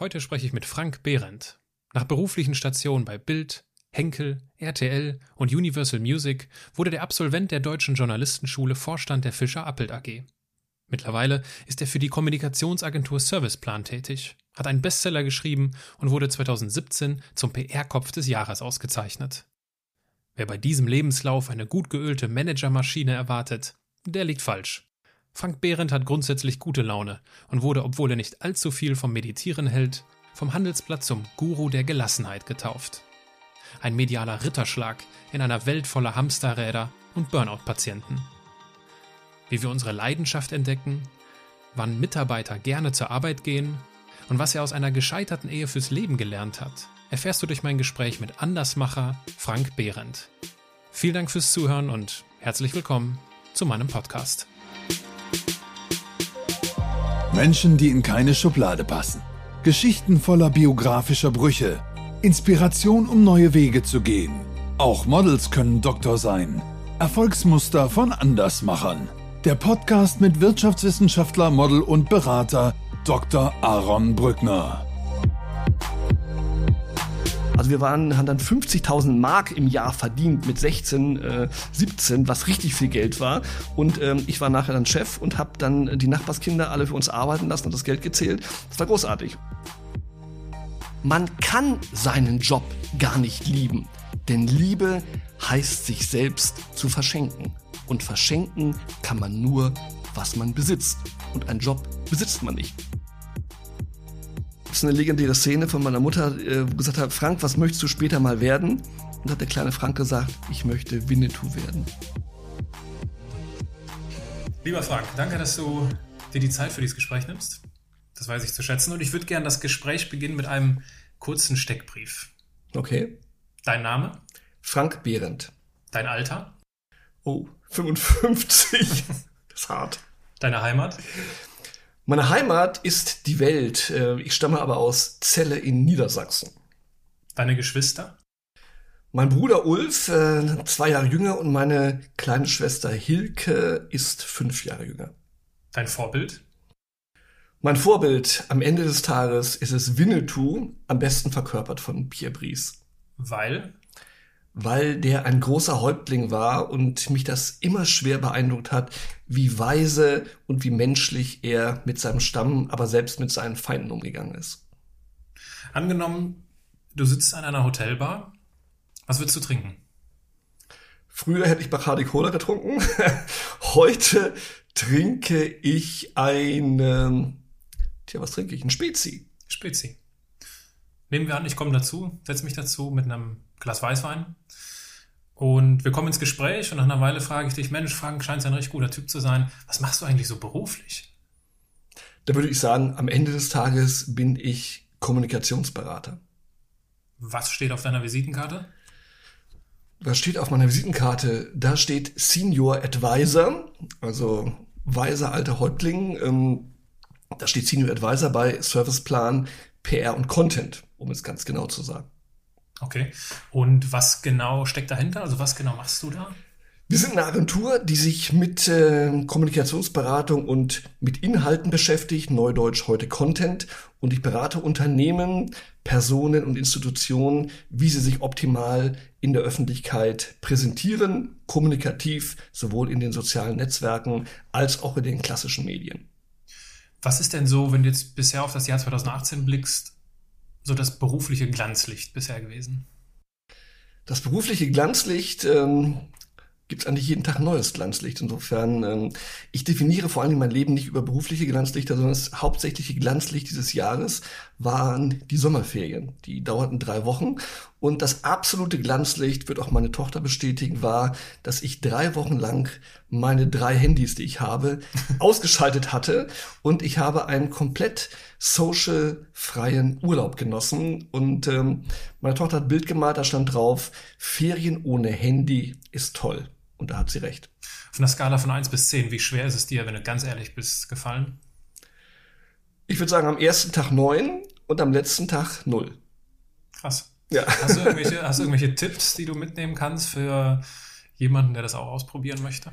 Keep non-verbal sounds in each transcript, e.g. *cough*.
Heute spreche ich mit Frank Behrendt. Nach beruflichen Stationen bei Bild, Henkel, RTL und Universal Music wurde der Absolvent der Deutschen Journalistenschule Vorstand der Fischer Appelt AG. Mittlerweile ist er für die Kommunikationsagentur Serviceplan tätig, hat einen Bestseller geschrieben und wurde 2017 zum PR-Kopf des Jahres ausgezeichnet. Wer bei diesem Lebenslauf eine gut geölte Managermaschine erwartet, der liegt falsch. Frank Behrendt hat grundsätzlich gute Laune und wurde, obwohl er nicht allzu viel vom Meditieren hält, vom Handelsblatt zum Guru der Gelassenheit getauft. Ein medialer Ritterschlag in einer Welt voller Hamsterräder und Burnout-Patienten. Wie wir unsere Leidenschaft entdecken, wann Mitarbeiter gerne zur Arbeit gehen und was er aus einer gescheiterten Ehe fürs Leben gelernt hat, erfährst du durch mein Gespräch mit Andersmacher Frank Behrendt. Vielen Dank fürs Zuhören und herzlich willkommen zu meinem Podcast. Menschen, die in keine Schublade passen. Geschichten voller biografischer Brüche. Inspiration, um neue Wege zu gehen. Auch Models können Doktor sein. Erfolgsmuster von Andersmachern. Der Podcast mit Wirtschaftswissenschaftler, Model und Berater Dr. Aaron Brückner. Also wir waren, haben dann 50.000 Mark im Jahr verdient mit 16, äh, 17, was richtig viel Geld war. Und ähm, ich war nachher dann Chef und habe dann die Nachbarskinder alle für uns arbeiten lassen und das Geld gezählt. Das war großartig. Man kann seinen Job gar nicht lieben, denn Liebe heißt sich selbst zu verschenken. Und verschenken kann man nur, was man besitzt. Und einen Job besitzt man nicht ist eine legendäre Szene von meiner Mutter, äh, wo gesagt hat, Frank, was möchtest du später mal werden? Und hat der kleine Frank gesagt, ich möchte Winnetou werden. Lieber Frank, danke, dass du dir die Zeit für dieses Gespräch nimmst. Das weiß ich zu schätzen. Und ich würde gerne das Gespräch beginnen mit einem kurzen Steckbrief. Okay. Dein Name? Frank Behrendt. Dein Alter? Oh, 55. *laughs* das ist hart. Deine Heimat? Meine Heimat ist die Welt. Äh, ich stamme aber aus Celle in Niedersachsen. Deine Geschwister? Mein Bruder Ulf, äh, zwei Jahre jünger, und meine kleine Schwester Hilke ist fünf Jahre jünger. Dein Vorbild? Mein Vorbild am Ende des Tages ist es Winnetou, am besten verkörpert von Pierre Brice. Weil? weil der ein großer Häuptling war und mich das immer schwer beeindruckt hat, wie weise und wie menschlich er mit seinem Stamm, aber selbst mit seinen Feinden umgegangen ist. Angenommen, du sitzt an einer Hotelbar, was willst du trinken? Früher hätte ich Bacardi Cola getrunken. *laughs* Heute trinke ich ein, tja, was trinke ich? Ein Spezi. Spezi. Nehmen wir an, ich komme dazu, setze mich dazu mit einem Glas Weißwein. Und wir kommen ins Gespräch und nach einer Weile frage ich dich, Mensch, Frank, scheint ein richtig guter Typ zu sein. Was machst du eigentlich so beruflich? Da würde ich sagen, am Ende des Tages bin ich Kommunikationsberater. Was steht auf deiner Visitenkarte? Was steht auf meiner Visitenkarte? Da steht Senior Advisor, also weiser alter Häuptling. Ähm, da steht Senior Advisor bei Serviceplan, PR und Content, um es ganz genau zu sagen. Okay. Und was genau steckt dahinter? Also was genau machst du da? Wir sind eine Agentur, die sich mit äh, Kommunikationsberatung und mit Inhalten beschäftigt, Neudeutsch heute Content. Und ich berate Unternehmen, Personen und Institutionen, wie sie sich optimal in der Öffentlichkeit präsentieren, kommunikativ, sowohl in den sozialen Netzwerken als auch in den klassischen Medien. Was ist denn so, wenn du jetzt bisher auf das Jahr 2018 blickst, so das berufliche Glanzlicht bisher gewesen? Das berufliche Glanzlicht ähm, gibt es eigentlich jeden Tag neues Glanzlicht. Insofern, ähm, ich definiere vor allem mein Leben nicht über berufliche Glanzlichter, sondern das hauptsächliche Glanzlicht dieses Jahres waren die Sommerferien. Die dauerten drei Wochen. Und das absolute Glanzlicht, wird auch meine Tochter bestätigen, war, dass ich drei Wochen lang meine drei Handys, die ich habe, *laughs* ausgeschaltet hatte. Und ich habe einen komplett social-freien Urlaub genossen. Und ähm, meine Tochter hat ein Bild gemalt, da stand drauf, Ferien ohne Handy ist toll. Und da hat sie recht. Von der Skala von 1 bis 10, wie schwer ist es dir, wenn du ganz ehrlich bist, gefallen? Ich würde sagen, am ersten Tag 9 und am letzten Tag 0. Krass. Ja. Hast du, irgendwelche, hast du irgendwelche Tipps, die du mitnehmen kannst für jemanden, der das auch ausprobieren möchte?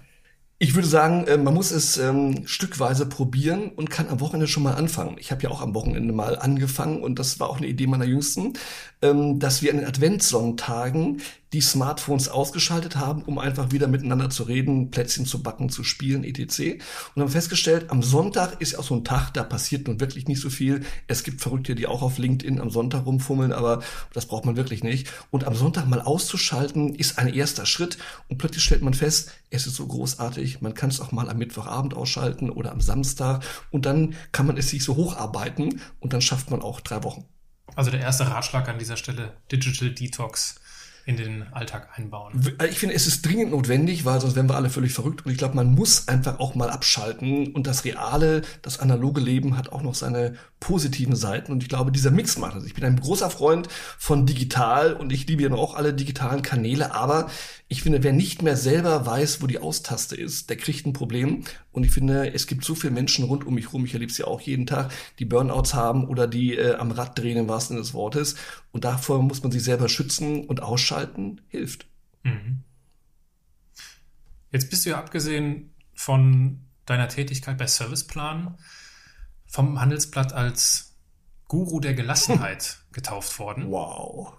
Ich würde sagen, äh, man muss es ähm, stückweise probieren und kann am Wochenende schon mal anfangen. Ich habe ja auch am Wochenende mal angefangen und das war auch eine Idee meiner Jüngsten, ähm, dass wir an den Adventssonntagen die Smartphones ausgeschaltet haben, um einfach wieder miteinander zu reden, Plätzchen zu backen, zu spielen, etc. Und haben festgestellt, am Sonntag ist auch so ein Tag, da passiert nun wirklich nicht so viel. Es gibt Verrückte, die auch auf LinkedIn am Sonntag rumfummeln, aber das braucht man wirklich nicht. Und am Sonntag mal auszuschalten, ist ein erster Schritt. Und plötzlich stellt man fest, es ist so großartig. Man kann es auch mal am Mittwochabend ausschalten oder am Samstag. Und dann kann man es sich so hocharbeiten und dann schafft man auch drei Wochen. Also der erste Ratschlag an dieser Stelle, Digital Detox in den Alltag einbauen. Äh, ich finde, es ist dringend notwendig, weil sonst wären wir alle völlig verrückt. Und ich glaube, man muss einfach auch mal abschalten. Und das reale, das analoge Leben hat auch noch seine positiven Seiten. Und ich glaube, dieser Mix macht es. Ich bin ein großer Freund von digital und ich liebe ja auch alle digitalen Kanäle. Aber ich finde, wer nicht mehr selber weiß, wo die Austaste ist, der kriegt ein Problem. Und ich finde, es gibt so viele Menschen rund um mich rum, ich erlebe es ja auch jeden Tag, die Burnouts haben oder die äh, am Rad drehen im wahrsten Sinne des Wortes. Und davor muss man sich selber schützen und ausschalten, hilft. Mhm. Jetzt bist du ja abgesehen von deiner Tätigkeit bei Serviceplan vom Handelsblatt als Guru der Gelassenheit *laughs* getauft worden. Wow.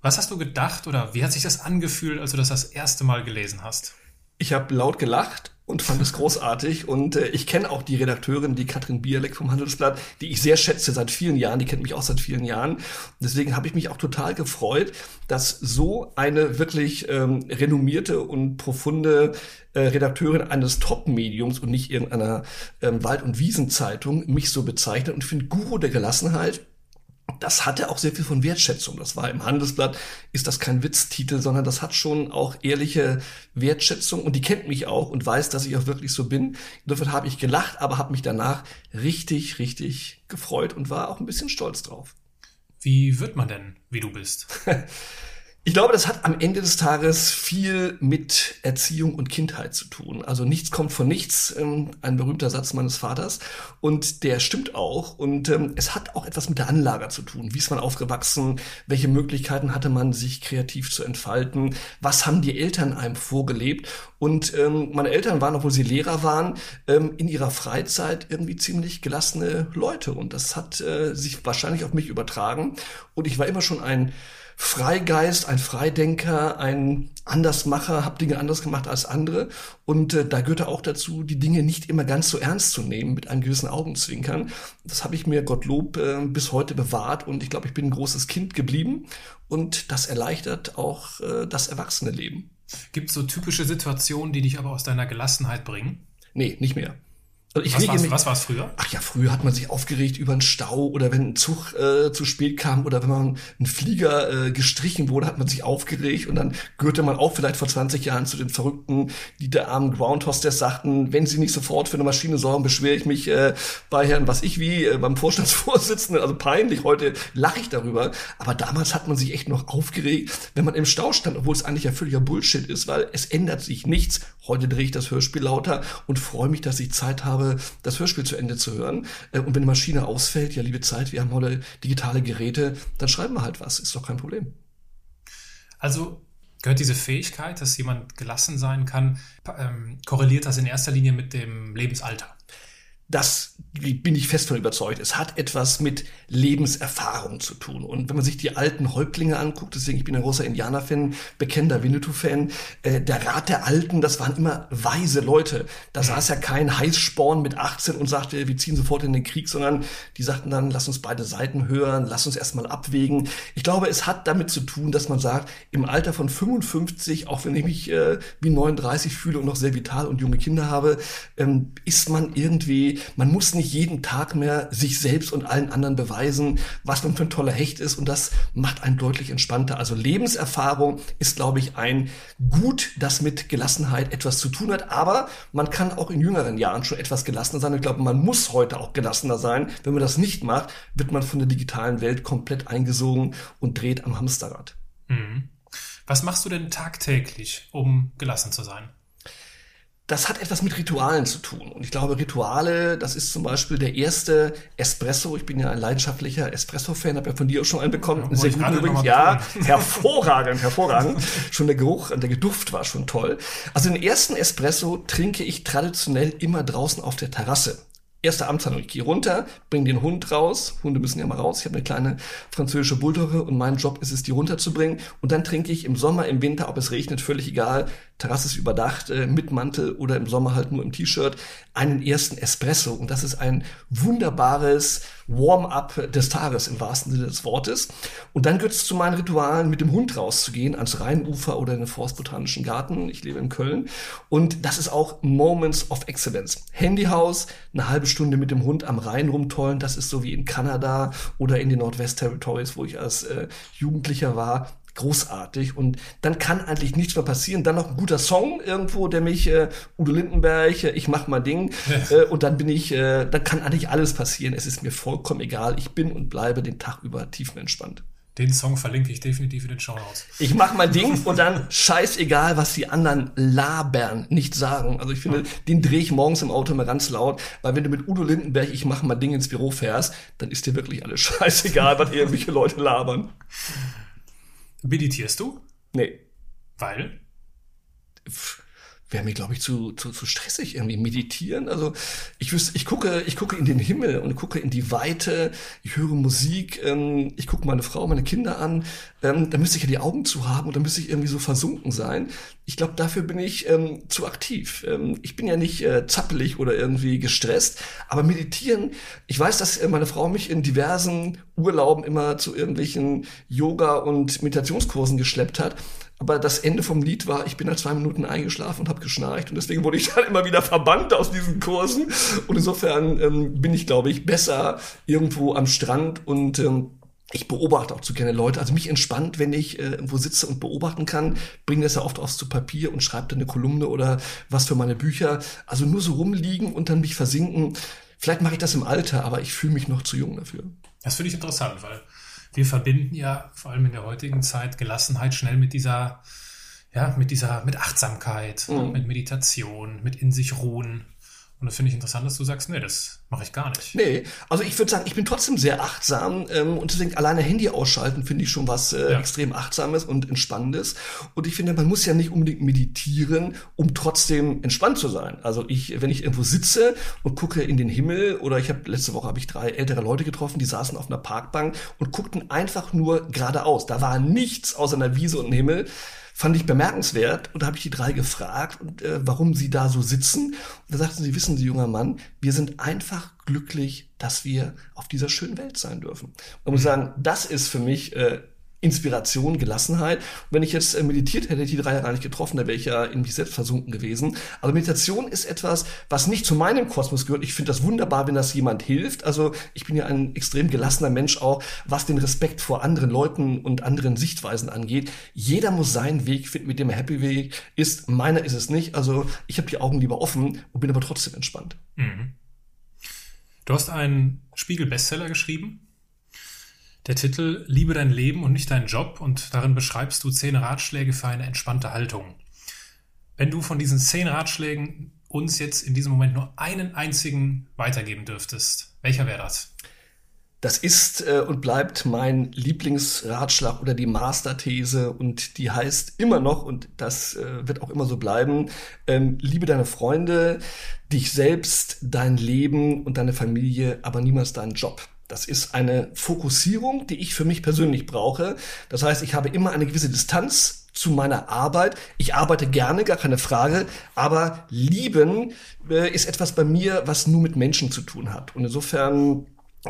Was hast du gedacht oder wie hat sich das angefühlt, als du das das erste Mal gelesen hast? Ich habe laut gelacht und fand es großartig. Und äh, ich kenne auch die Redakteurin, die Katrin Bierleck vom Handelsblatt, die ich sehr schätze seit vielen Jahren. Die kennt mich auch seit vielen Jahren. Deswegen habe ich mich auch total gefreut, dass so eine wirklich ähm, renommierte und profunde äh, Redakteurin eines Top-Mediums und nicht irgendeiner ähm, Wald- und Wiesenzeitung mich so bezeichnet und finde Guru der Gelassenheit das hatte auch sehr viel von Wertschätzung. Das war im Handelsblatt, ist das kein Witztitel, sondern das hat schon auch ehrliche Wertschätzung und die kennt mich auch und weiß, dass ich auch wirklich so bin. Insofern habe ich gelacht, aber habe mich danach richtig, richtig gefreut und war auch ein bisschen stolz drauf. Wie wird man denn, wie du bist? *laughs* Ich glaube, das hat am Ende des Tages viel mit Erziehung und Kindheit zu tun. Also nichts kommt von nichts, ähm, ein berühmter Satz meines Vaters. Und der stimmt auch. Und ähm, es hat auch etwas mit der Anlage zu tun. Wie ist man aufgewachsen? Welche Möglichkeiten hatte man, sich kreativ zu entfalten? Was haben die Eltern einem vorgelebt? Und ähm, meine Eltern waren, obwohl sie Lehrer waren, ähm, in ihrer Freizeit irgendwie ziemlich gelassene Leute. Und das hat äh, sich wahrscheinlich auf mich übertragen. Und ich war immer schon ein Freigeist, ein Freidenker, ein Andersmacher, habe Dinge anders gemacht als andere. Und äh, da gehörte auch dazu, die Dinge nicht immer ganz so ernst zu nehmen, mit einem gewissen Augenzwinkern. Das habe ich mir, Gottlob, äh, bis heute bewahrt. Und ich glaube, ich bin ein großes Kind geblieben. Und das erleichtert auch äh, das Erwachsene-Leben. Gibt es so typische Situationen, die dich aber aus deiner Gelassenheit bringen? Nee, nicht mehr. Was, was war's früher? Ach ja, früher hat man sich aufgeregt über einen Stau oder wenn ein Zug äh, zu spät kam oder wenn man ein Flieger äh, gestrichen wurde, hat man sich aufgeregt und dann gehörte man auch vielleicht vor 20 Jahren zu den Verrückten, die der armen Groundhostess sagten, wenn sie nicht sofort für eine Maschine sorgen, beschwere ich mich äh, bei Herrn was ich wie, äh, beim Vorstandsvorsitzenden, also peinlich, heute lache ich darüber, aber damals hat man sich echt noch aufgeregt, wenn man im Stau stand, obwohl es eigentlich ja völliger Bullshit ist, weil es ändert sich nichts. Heute drehe ich das Hörspiel lauter und freue mich, dass ich Zeit habe, das Hörspiel zu Ende zu hören. Äh, und wenn die Maschine ausfällt, ja, liebe Zeit, wir haben heute digitale Geräte, dann schreiben wir halt was, ist doch kein Problem. Also gehört diese Fähigkeit, dass jemand gelassen sein kann, ähm, korreliert das in erster Linie mit dem Lebensalter? Das bin ich fest von überzeugt. Es hat etwas mit Lebenserfahrung zu tun. Und wenn man sich die alten Häuptlinge anguckt, deswegen ich bin ein großer Indianer-Fan, bekennender Winnetou-Fan, äh, der Rat der Alten, das waren immer weise Leute. Da saß ja kein Heißsporn mit 18 und sagte, wir ziehen sofort in den Krieg, sondern die sagten dann, lass uns beide Seiten hören, lass uns erstmal abwägen. Ich glaube, es hat damit zu tun, dass man sagt, im Alter von 55, auch wenn ich mich äh, wie 39 fühle und noch sehr vital und junge Kinder habe, ähm, ist man irgendwie man muss nicht jeden Tag mehr sich selbst und allen anderen beweisen, was man für ein toller Hecht ist und das macht einen deutlich entspannter. Also Lebenserfahrung ist, glaube ich, ein Gut, das mit Gelassenheit etwas zu tun hat, aber man kann auch in jüngeren Jahren schon etwas gelassener sein. Ich glaube, man muss heute auch gelassener sein. Wenn man das nicht macht, wird man von der digitalen Welt komplett eingesogen und dreht am Hamsterrad. Mhm. Was machst du denn tagtäglich, um gelassen zu sein? Das hat etwas mit Ritualen zu tun. Und ich glaube, Rituale, das ist zum Beispiel der erste Espresso. Ich bin ja ein leidenschaftlicher Espresso-Fan, habe ja von dir auch schon einen bekommen. Ja, Sehr gut übrigens. Ja, *laughs* hervorragend, hervorragend. schon der Geruch, der Geduft war schon toll. Also den ersten Espresso trinke ich traditionell immer draußen auf der Terrasse erste Amtshandlung. Ich gehe runter, bringe den Hund raus. Hunde müssen ja mal raus. Ich habe eine kleine französische Bulldogge und mein Job ist es, die runterzubringen. Und dann trinke ich im Sommer, im Winter, ob es regnet, völlig egal. Terrasse ist überdacht, äh, mit Mantel oder im Sommer halt nur im T-Shirt, einen ersten Espresso. Und das ist ein wunderbares Warm-up des Tages im wahrsten Sinne des Wortes. Und dann gehört es zu meinen Ritualen, mit dem Hund rauszugehen, ans Rheinufer oder in den Forstbotanischen Garten. Ich lebe in Köln. Und das ist auch Moments of Excellence. Handyhaus, eine halbe Stunde mit dem Hund am Rhein rumtollen. Das ist so wie in Kanada oder in den Nordwest Territories, wo ich als äh, Jugendlicher war großartig und dann kann eigentlich nichts mehr passieren. Dann noch ein guter Song irgendwo, der mich äh, Udo Lindenberg, äh, ich mach mal Ding äh, und dann bin ich, äh, dann kann eigentlich alles passieren. Es ist mir vollkommen egal. Ich bin und bleibe den Tag über tiefenentspannt. Den Song verlinke ich definitiv in den Show Notes. Ich mach mein Ding und dann scheißegal, was die anderen labern, nicht sagen. Also ich finde, den drehe ich morgens im Auto mal ganz laut, weil wenn du mit Udo Lindenberg, ich mach mein Ding ins Büro fährst, dann ist dir wirklich alles *laughs* scheißegal, was irgendwelche Leute labern. Meditierst du? Nee. Weil? Wäre mir, glaube ich, zu, zu, zu stressig irgendwie meditieren. Also ich wüsste, ich gucke, ich gucke in den Himmel und gucke in die Weite, ich höre Musik, ähm, ich gucke meine Frau, meine Kinder an. Ähm, da müsste ich ja die Augen zu haben und da müsste ich irgendwie so versunken sein. Ich glaube, dafür bin ich ähm, zu aktiv. Ähm, ich bin ja nicht äh, zappelig oder irgendwie gestresst, aber meditieren, ich weiß, dass äh, meine Frau mich in diversen Urlauben immer zu irgendwelchen Yoga- und Meditationskursen geschleppt hat. Aber das Ende vom Lied war, ich bin nach zwei Minuten eingeschlafen und habe geschnarcht und deswegen wurde ich dann immer wieder verbannt aus diesen Kursen. Und insofern ähm, bin ich, glaube ich, besser irgendwo am Strand und ähm, ich beobachte auch zu gerne Leute. Also mich entspannt, wenn ich äh, irgendwo sitze und beobachten kann, bringe das ja oft aufs zu Papier und schreibe dann eine Kolumne oder was für meine Bücher. Also nur so rumliegen und dann mich versinken. Vielleicht mache ich das im Alter, aber ich fühle mich noch zu jung dafür. Das finde ich interessant, weil wir verbinden ja vor allem in der heutigen Zeit Gelassenheit schnell mit dieser, ja, mit dieser, mit Achtsamkeit, mhm. mit Meditation, mit in sich ruhen. Und das finde ich interessant, dass du sagst, nee, das mache ich gar nicht. Nee, also ich würde sagen, ich bin trotzdem sehr achtsam ähm, und deswegen alleine Handy ausschalten finde ich schon was äh, ja. extrem achtsames und entspannendes. Und ich finde, man muss ja nicht unbedingt meditieren, um trotzdem entspannt zu sein. Also ich, wenn ich irgendwo sitze und gucke in den Himmel oder ich habe letzte Woche habe ich drei ältere Leute getroffen, die saßen auf einer Parkbank und guckten einfach nur geradeaus. Da war nichts außer einer Wiese und einem Himmel fand ich bemerkenswert. Und da habe ich die drei gefragt, und, äh, warum sie da so sitzen. Und da sagten sie, wissen Sie, junger Mann, wir sind einfach glücklich, dass wir auf dieser schönen Welt sein dürfen. Und muss sagen, das ist für mich äh, Inspiration, Gelassenheit. Und wenn ich jetzt äh, meditiert hätte, ich die drei ja gar nicht getroffen, da wäre ich ja in mich selbst versunken gewesen. Also Meditation ist etwas, was nicht zu meinem Kosmos gehört. Ich finde das wunderbar, wenn das jemand hilft. Also ich bin ja ein extrem gelassener Mensch auch, was den Respekt vor anderen Leuten und anderen Sichtweisen angeht. Jeder muss seinen Weg finden, mit dem er happy Weg ist. Meiner ist es nicht. Also ich habe die Augen lieber offen und bin aber trotzdem entspannt. Mhm. Du hast einen Spiegel-Bestseller geschrieben der Titel Liebe dein Leben und nicht deinen Job und darin beschreibst du zehn Ratschläge für eine entspannte Haltung. Wenn du von diesen zehn Ratschlägen uns jetzt in diesem Moment nur einen einzigen weitergeben dürftest, welcher wäre das? Das ist äh, und bleibt mein Lieblingsratschlag oder die Masterthese und die heißt immer noch und das äh, wird auch immer so bleiben, ähm, liebe deine Freunde, dich selbst, dein Leben und deine Familie, aber niemals deinen Job. Das ist eine Fokussierung, die ich für mich persönlich brauche. Das heißt, ich habe immer eine gewisse Distanz zu meiner Arbeit. Ich arbeite gerne, gar keine Frage, aber lieben äh, ist etwas bei mir, was nur mit Menschen zu tun hat. Und insofern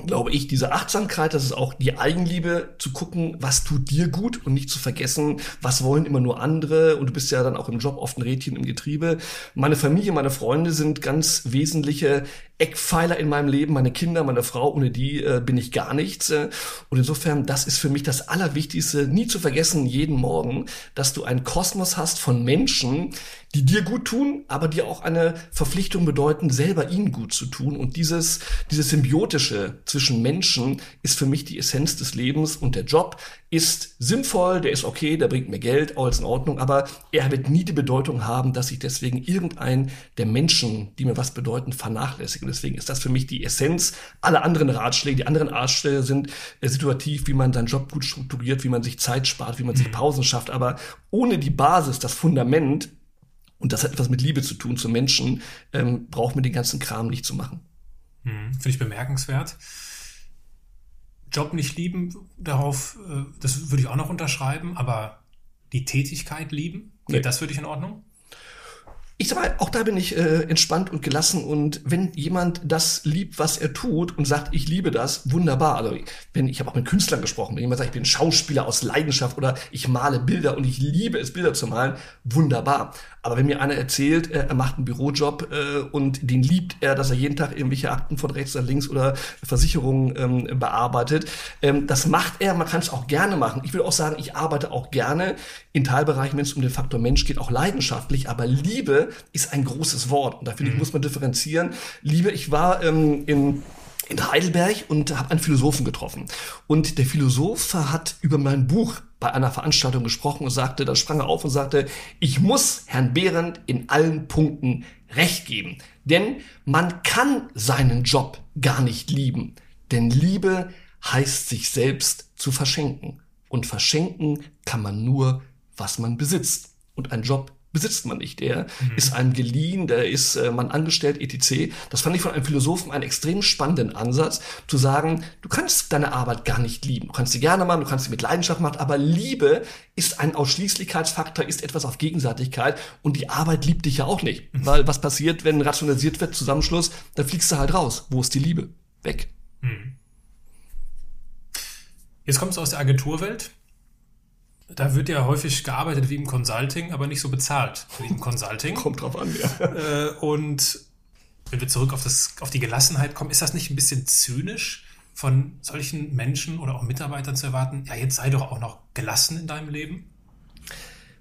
glaube ich, diese Achtsamkeit, das ist auch die Eigenliebe, zu gucken, was tut dir gut und nicht zu vergessen, was wollen immer nur andere. Und du bist ja dann auch im Job oft ein Rädchen im Getriebe. Meine Familie, meine Freunde sind ganz wesentliche Eckpfeiler in meinem Leben, meine Kinder, meine Frau, ohne die äh, bin ich gar nichts. Äh. Und insofern, das ist für mich das Allerwichtigste, nie zu vergessen, jeden Morgen, dass du einen Kosmos hast von Menschen, die dir gut tun, aber dir auch eine Verpflichtung bedeuten, selber ihnen gut zu tun. Und dieses, dieses Symbiotische zwischen Menschen ist für mich die Essenz des Lebens und der Job ist sinnvoll, der ist okay, der bringt mir Geld, alles in Ordnung, aber er wird nie die Bedeutung haben, dass ich deswegen irgendeinen der Menschen, die mir was bedeuten, vernachlässige. Und deswegen ist das für mich die Essenz. Alle anderen Ratschläge, die anderen Ratschläge sind äh, situativ, wie man seinen Job gut strukturiert, wie man sich Zeit spart, wie man sich mhm. Pausen schafft. Aber ohne die Basis, das Fundament, und das hat etwas mit Liebe zu tun zu Menschen, ähm, braucht man den ganzen Kram nicht zu machen. Mhm. Finde ich bemerkenswert. Job nicht lieben, darauf, äh, das würde ich auch noch unterschreiben, aber die Tätigkeit lieben, nee. das für dich in Ordnung? Ich sag mal, auch da bin ich äh, entspannt und gelassen und wenn jemand das liebt, was er tut und sagt, ich liebe das, wunderbar. Also wenn ich habe auch mit Künstlern gesprochen, wenn jemand sagt, ich bin Schauspieler aus Leidenschaft oder ich male Bilder und ich liebe es, Bilder zu malen, wunderbar. Aber wenn mir einer erzählt, äh, er macht einen Bürojob äh, und den liebt er, dass er jeden Tag irgendwelche Akten von rechts nach links oder Versicherungen ähm, bearbeitet, ähm, das macht er, man kann es auch gerne machen. Ich will auch sagen, ich arbeite auch gerne in Teilbereichen, wenn es um den Faktor Mensch geht, auch leidenschaftlich, aber Liebe ist ein großes Wort und da finde ich, mhm. muss man differenzieren. Liebe, ich war ähm, in in Heidelberg und habe einen Philosophen getroffen. Und der Philosoph hat über mein Buch bei einer Veranstaltung gesprochen und sagte, da sprang er auf und sagte, ich muss Herrn Behrendt in allen Punkten Recht geben. Denn man kann seinen Job gar nicht lieben. Denn Liebe heißt sich selbst zu verschenken. Und verschenken kann man nur, was man besitzt. Und ein Job besitzt man nicht. Der mhm. ist einem geliehen, der ist äh, man angestellt, etc. Das fand ich von einem Philosophen einen extrem spannenden Ansatz, zu sagen, du kannst deine Arbeit gar nicht lieben. Du kannst sie gerne machen, du kannst sie mit Leidenschaft machen, aber Liebe ist ein Ausschließlichkeitsfaktor, ist etwas auf Gegenseitigkeit und die Arbeit liebt dich ja auch nicht. Mhm. Weil was passiert, wenn rationalisiert wird, Zusammenschluss, dann fliegst du halt raus. Wo ist die Liebe? Weg. Mhm. Jetzt kommst du aus der Agenturwelt. Da wird ja häufig gearbeitet wie im Consulting, aber nicht so bezahlt wie im Consulting. *laughs* Kommt drauf an, ja. Äh, und wenn wir zurück auf, das, auf die Gelassenheit kommen, ist das nicht ein bisschen zynisch von solchen Menschen oder auch Mitarbeitern zu erwarten, ja, jetzt sei doch auch noch gelassen in deinem Leben?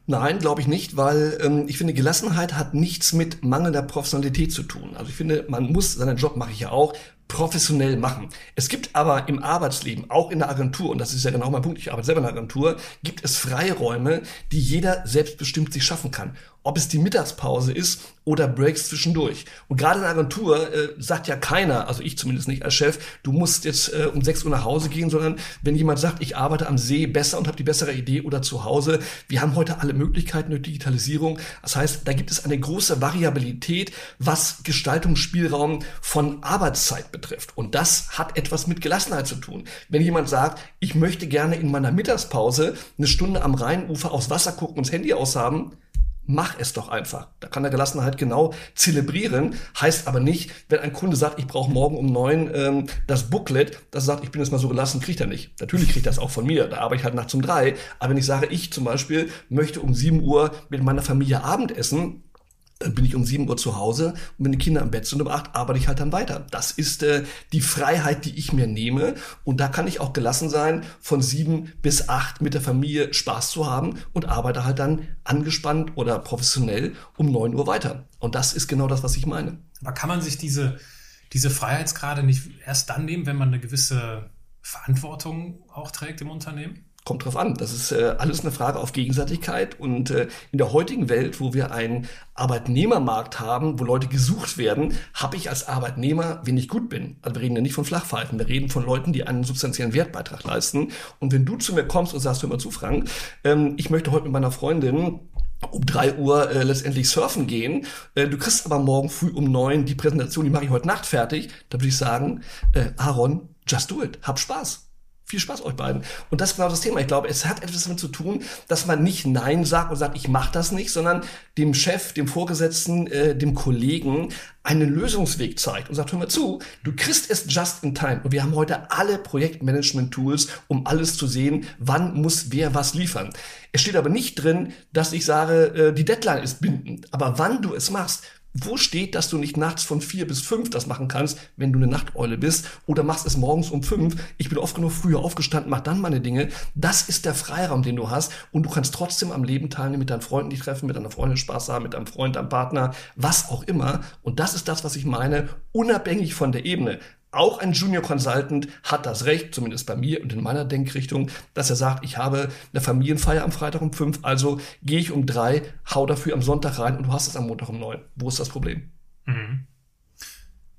Nein, glaube ich nicht, weil ähm, ich finde, Gelassenheit hat nichts mit mangelnder Professionalität zu tun. Also ich finde, man muss seinen Job, mache ich ja auch, professionell machen. Es gibt aber im Arbeitsleben, auch in der Agentur, und das ist ja genau mein Punkt, ich arbeite selber in der Agentur, gibt es Freiräume, die jeder selbstbestimmt sich schaffen kann ob es die Mittagspause ist oder Breaks zwischendurch. Und gerade in der Agentur äh, sagt ja keiner, also ich zumindest nicht als Chef, du musst jetzt äh, um 6 Uhr nach Hause gehen, sondern wenn jemand sagt, ich arbeite am See besser und habe die bessere Idee oder zu Hause, wir haben heute alle Möglichkeiten durch Digitalisierung. Das heißt, da gibt es eine große Variabilität, was Gestaltungsspielraum von Arbeitszeit. Und das hat etwas mit Gelassenheit zu tun. Wenn jemand sagt, ich möchte gerne in meiner Mittagspause eine Stunde am Rheinufer aufs Wasser gucken und das Handy aushaben, mach es doch einfach. Da kann der Gelassenheit genau zelebrieren. Heißt aber nicht, wenn ein Kunde sagt, ich brauche morgen um neun ähm, das Booklet, das sagt, ich bin jetzt mal so gelassen, kriegt er nicht. Natürlich kriegt er das auch von mir. Da arbeite ich halt nachts um drei. Aber wenn ich sage, ich zum Beispiel möchte um sieben Uhr mit meiner Familie Abendessen, dann bin ich um sieben Uhr zu Hause und wenn die Kinder im Bett sind um acht, arbeite ich halt dann weiter. Das ist äh, die Freiheit, die ich mir nehme. Und da kann ich auch gelassen sein, von sieben bis acht mit der Familie Spaß zu haben und arbeite halt dann angespannt oder professionell um neun Uhr weiter. Und das ist genau das, was ich meine. Aber kann man sich diese, diese Freiheitsgrade nicht erst dann nehmen, wenn man eine gewisse Verantwortung auch trägt im Unternehmen? Kommt drauf an. Das ist äh, alles eine Frage auf Gegenseitigkeit. Und äh, in der heutigen Welt, wo wir einen Arbeitnehmermarkt haben, wo Leute gesucht werden, habe ich als Arbeitnehmer, wenn ich gut bin, also wir reden ja nicht von Flachpfeifen, wir reden von Leuten, die einen substanziellen Wertbeitrag leisten. Und wenn du zu mir kommst und sagst, hör mal zu, Frank, ähm, ich möchte heute mit meiner Freundin um drei Uhr äh, letztendlich surfen gehen. Äh, du kriegst aber morgen früh um neun die Präsentation, die mache ich heute Nacht fertig. Da würde ich sagen, äh, Aaron, just do it, hab Spaß. Viel Spaß euch beiden. Und das ist genau das Thema. Ich glaube, es hat etwas damit zu tun, dass man nicht Nein sagt und sagt, ich mache das nicht, sondern dem Chef, dem Vorgesetzten, äh, dem Kollegen einen Lösungsweg zeigt und sagt, hör mal zu, du kriegst es just in time. Und wir haben heute alle Projektmanagement-Tools, um alles zu sehen, wann muss wer was liefern. Es steht aber nicht drin, dass ich sage, äh, die Deadline ist bindend. Aber wann du es machst, wo steht, dass du nicht nachts von vier bis fünf das machen kannst, wenn du eine Nachteule bist, oder machst es morgens um fünf? Ich bin oft genug früher aufgestanden, mach dann meine Dinge. Das ist der Freiraum, den du hast, und du kannst trotzdem am Leben teilnehmen, mit deinen Freunden dich treffen, mit deiner Freundin Spaß haben, mit deinem Freund, deinem Partner, was auch immer. Und das ist das, was ich meine, unabhängig von der Ebene. Auch ein Junior Consultant hat das Recht, zumindest bei mir und in meiner Denkrichtung, dass er sagt, ich habe eine Familienfeier am Freitag um fünf, also gehe ich um drei, hau dafür am Sonntag rein und du hast es am Montag um neun. Wo ist das Problem? Mhm.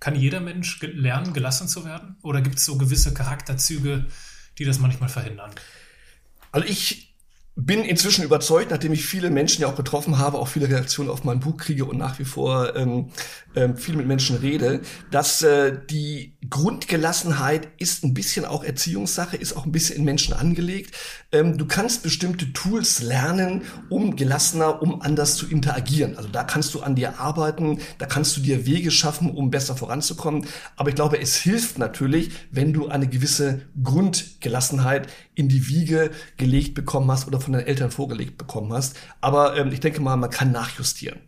Kann jeder Mensch lernen, gelassen zu werden? Oder gibt es so gewisse Charakterzüge, die das manchmal verhindern? Also ich bin inzwischen überzeugt, nachdem ich viele Menschen ja auch getroffen habe, auch viele Reaktionen auf mein Buch kriege und nach wie vor ähm, ähm, viel mit Menschen rede, dass äh, die Grundgelassenheit ist ein bisschen auch Erziehungssache, ist auch ein bisschen in Menschen angelegt. Ähm, du kannst bestimmte Tools lernen, um gelassener, um anders zu interagieren. Also da kannst du an dir arbeiten, da kannst du dir Wege schaffen, um besser voranzukommen. Aber ich glaube, es hilft natürlich, wenn du eine gewisse Grundgelassenheit in die Wiege gelegt bekommen hast oder von deinen Eltern vorgelegt bekommen hast. Aber ähm, ich denke mal, man kann nachjustieren.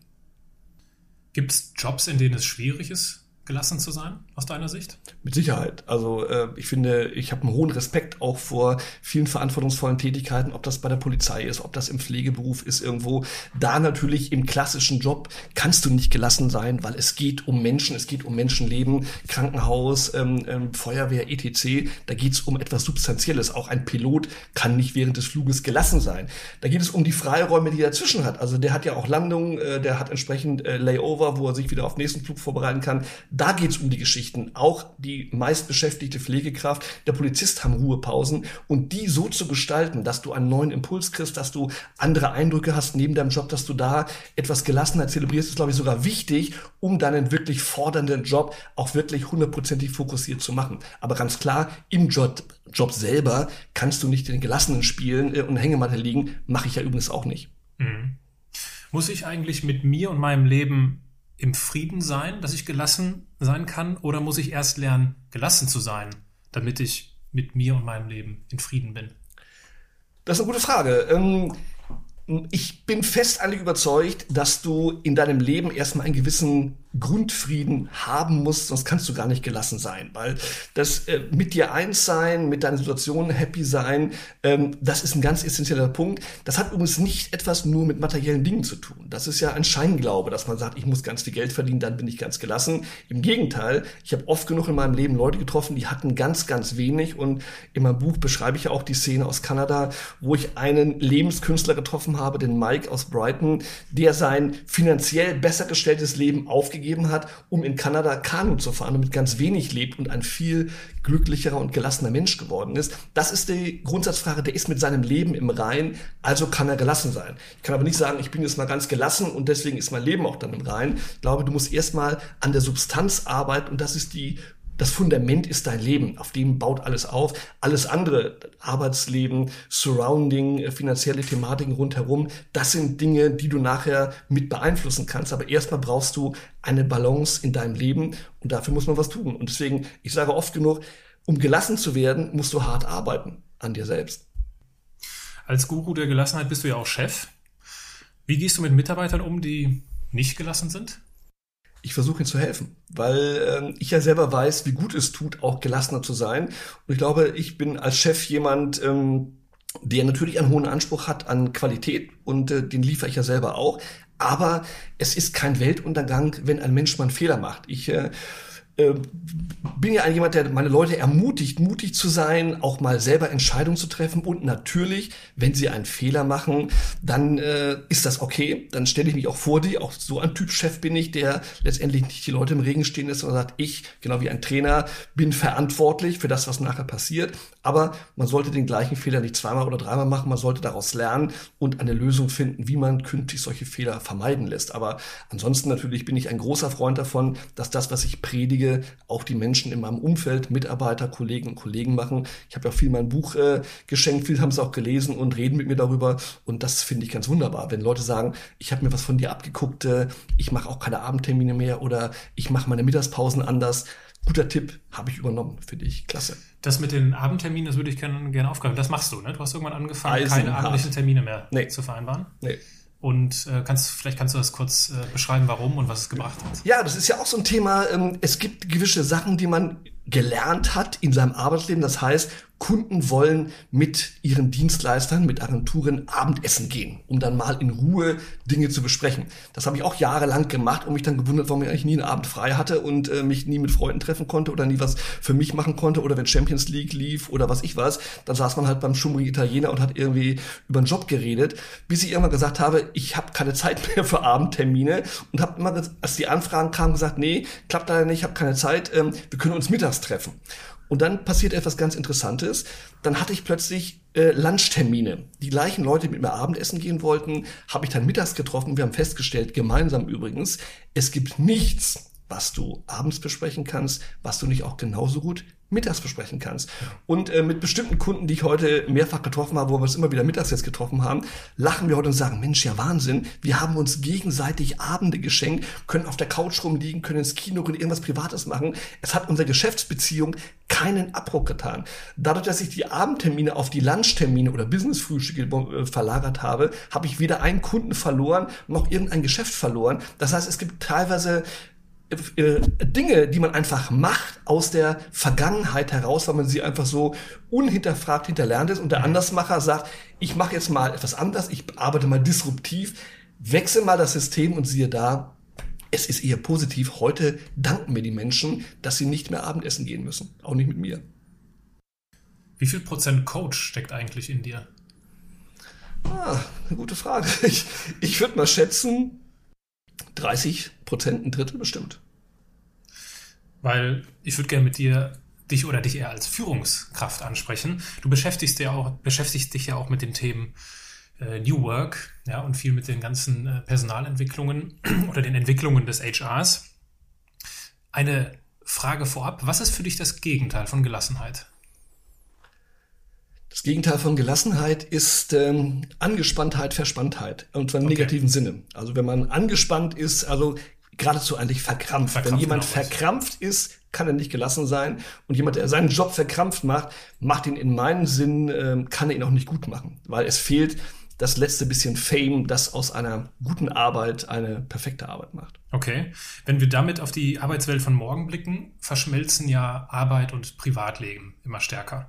Gibt es Jobs, in denen es schwierig ist, gelassen zu sein, aus deiner Sicht? Mit Sicherheit. Also äh, ich finde, ich habe einen hohen Respekt auch vor vielen verantwortungsvollen Tätigkeiten, ob das bei der Polizei ist, ob das im Pflegeberuf ist irgendwo. Da natürlich im klassischen Job kannst du nicht gelassen sein, weil es geht um Menschen, es geht um Menschenleben, Krankenhaus, ähm, ähm, Feuerwehr, etc. Da geht es um etwas Substanzielles. Auch ein Pilot kann nicht während des Fluges gelassen sein. Da geht es um die Freiräume, die er dazwischen hat. Also der hat ja auch Landungen, äh, der hat entsprechend äh, Layover, wo er sich wieder auf den nächsten Flug vorbereiten kann. Da geht es um die Geschichten. Auch die meistbeschäftigte Pflegekraft, der Polizist haben Ruhepausen und die so zu gestalten, dass du einen neuen Impuls kriegst, dass du andere Eindrücke hast neben deinem Job, dass du da etwas gelassener zelebrierst, ist, glaube ich, sogar wichtig, um deinen wirklich fordernden Job auch wirklich hundertprozentig fokussiert zu machen. Aber ganz klar, im Job, Job selber kannst du nicht den Gelassenen spielen äh, und Hängematte liegen. Mache ich ja übrigens auch nicht. Mhm. Muss ich eigentlich mit mir und meinem Leben im Frieden sein, dass ich gelassen sein kann? Oder muss ich erst lernen, gelassen zu sein, damit ich mit mir und meinem Leben in Frieden bin? Das ist eine gute Frage. Ähm, ich bin fest eigentlich überzeugt, dass du in deinem Leben erstmal einen gewissen Grundfrieden haben musst, sonst kannst du gar nicht gelassen sein, weil das äh, mit dir eins sein, mit deiner Situation happy sein, ähm, das ist ein ganz essentieller Punkt. Das hat übrigens nicht etwas nur mit materiellen Dingen zu tun. Das ist ja ein Scheinglaube, dass man sagt, ich muss ganz viel Geld verdienen, dann bin ich ganz gelassen. Im Gegenteil, ich habe oft genug in meinem Leben Leute getroffen, die hatten ganz, ganz wenig und in meinem Buch beschreibe ich ja auch die Szene aus Kanada, wo ich einen Lebenskünstler getroffen habe, den Mike aus Brighton, der sein finanziell besser gestelltes Leben aufgegeben gegeben hat, um in Kanada Kanu zu fahren und mit ganz wenig lebt und ein viel glücklicherer und gelassener Mensch geworden ist. Das ist die Grundsatzfrage, der ist mit seinem Leben im Rein, also kann er gelassen sein. Ich kann aber nicht sagen, ich bin jetzt mal ganz gelassen und deswegen ist mein Leben auch dann im Rein. Ich glaube, du musst erstmal an der Substanz arbeiten und das ist die das Fundament ist dein Leben, auf dem baut alles auf. Alles andere, Arbeitsleben, Surrounding, äh, finanzielle Thematiken rundherum, das sind Dinge, die du nachher mit beeinflussen kannst. Aber erstmal brauchst du eine Balance in deinem Leben und dafür muss man was tun. Und deswegen, ich sage oft genug, um gelassen zu werden, musst du hart arbeiten an dir selbst. Als Guru der Gelassenheit bist du ja auch Chef. Wie gehst du mit Mitarbeitern um, die nicht gelassen sind? Ich versuche ihnen zu helfen, weil ähm, ich ja selber weiß, wie gut es tut, auch gelassener zu sein. Und ich glaube, ich bin als Chef jemand, ähm, der natürlich einen hohen Anspruch hat an Qualität und äh, den liefere ich ja selber auch. Aber es ist kein Weltuntergang, wenn ein Mensch mal einen Fehler macht. Ich äh, äh, bin ja jemand, der meine Leute ermutigt, mutig zu sein, auch mal selber Entscheidungen zu treffen und natürlich, wenn sie einen Fehler machen, dann äh, ist das okay. Dann stelle ich mich auch vor die. Auch so ein Typ Chef bin ich, der letztendlich nicht die Leute im Regen stehen lässt, sondern sagt, ich, genau wie ein Trainer, bin verantwortlich für das, was nachher passiert. Aber man sollte den gleichen Fehler nicht zweimal oder dreimal machen. Man sollte daraus lernen und eine Lösung finden, wie man künftig solche Fehler vermeiden lässt. Aber ansonsten natürlich bin ich ein großer Freund davon, dass das, was ich predige, auch die Menschen in meinem Umfeld, Mitarbeiter, Kollegen und Kollegen machen. Ich habe ja viel mein Buch äh, geschenkt, viel haben sie auch gelesen und reden mit mir darüber. Und das finde ich ganz wunderbar, wenn Leute sagen, ich habe mir was von dir abgeguckt, äh, ich mache auch keine Abendtermine mehr oder ich mache meine Mittagspausen anders. Guter Tipp, habe ich übernommen für dich. Klasse. Das mit den Abendterminen, das würde ich gerne, gerne aufgreifen. Das machst du, ne? Du hast irgendwann angefangen, Eisenhart. keine abendlichen Termine mehr nee. zu vereinbaren. Nee. Und äh, kannst, vielleicht kannst du das kurz äh, beschreiben, warum und was es gebracht hat. Ja, das ist ja auch so ein Thema. Ähm, es gibt gewisse Sachen, die man gelernt hat in seinem Arbeitsleben. Das heißt, Kunden wollen mit ihren Dienstleistern, mit Agenturen Abendessen gehen, um dann mal in Ruhe Dinge zu besprechen. Das habe ich auch jahrelang gemacht und mich dann gewundert, warum ich eigentlich nie einen Abend frei hatte und äh, mich nie mit Freunden treffen konnte oder nie was für mich machen konnte oder wenn Champions League lief oder was ich was, dann saß man halt beim schummrigen Italiener und hat irgendwie über einen Job geredet, bis ich irgendwann gesagt habe, ich habe keine Zeit *laughs* mehr für Abendtermine und habe immer, als die Anfragen kamen, gesagt, nee, klappt leider nicht, ich habe keine Zeit, ähm, wir können uns mittags treffen. Und dann passiert etwas ganz Interessantes. Dann hatte ich plötzlich äh, Lunchtermine. Die gleichen Leute, die mit mir Abendessen gehen wollten, habe ich dann mittags getroffen. Wir haben festgestellt, gemeinsam übrigens, es gibt nichts, was du abends besprechen kannst, was du nicht auch genauso gut mittags besprechen kannst. Und äh, mit bestimmten Kunden, die ich heute mehrfach getroffen habe, wo wir uns immer wieder mittags jetzt getroffen haben, lachen wir heute und sagen, Mensch, ja Wahnsinn, wir haben uns gegenseitig Abende geschenkt, können auf der Couch rumliegen, können ins Kino, können irgendwas Privates machen. Es hat unsere Geschäftsbeziehung keinen Abbruch getan. Dadurch, dass ich die Abendtermine auf die Lunchtermine oder Businessfrühstücke äh, verlagert habe, habe ich weder einen Kunden verloren, noch irgendein Geschäft verloren. Das heißt, es gibt teilweise äh, Dinge, die man einfach macht aus der Vergangenheit heraus, weil man sie einfach so unhinterfragt hinterlernt ist und der mhm. Andersmacher sagt, ich mache jetzt mal etwas anders, ich arbeite mal disruptiv, wechsle mal das System und siehe da, es ist eher positiv. Heute danken mir die Menschen, dass sie nicht mehr Abendessen gehen müssen, auch nicht mit mir. Wie viel Prozent Coach steckt eigentlich in dir? Ah, eine gute Frage. Ich, ich würde mal schätzen, 30 Prozent, ein Drittel bestimmt. Weil ich würde gerne mit dir dich oder dich eher als Führungskraft ansprechen. Du beschäftigst, ja auch, beschäftigst dich ja auch mit den Themen äh, New Work ja, und viel mit den ganzen äh, Personalentwicklungen *clears throat* oder den Entwicklungen des HRs. Eine Frage vorab, was ist für dich das Gegenteil von Gelassenheit? Das Gegenteil von Gelassenheit ist ähm, Angespanntheit, Verspanntheit. Und zwar im okay. negativen Sinne. Also wenn man angespannt ist, also geradezu eigentlich verkrampft. verkrampft wenn jemand genau verkrampft ist, kann er nicht gelassen sein. Und jemand, der seinen Job verkrampft macht, macht ihn in meinem Sinn, ähm, kann er ihn auch nicht gut machen. Weil es fehlt das letzte bisschen Fame, das aus einer guten Arbeit eine perfekte Arbeit macht. Okay. Wenn wir damit auf die Arbeitswelt von morgen blicken, verschmelzen ja Arbeit und Privatleben immer stärker.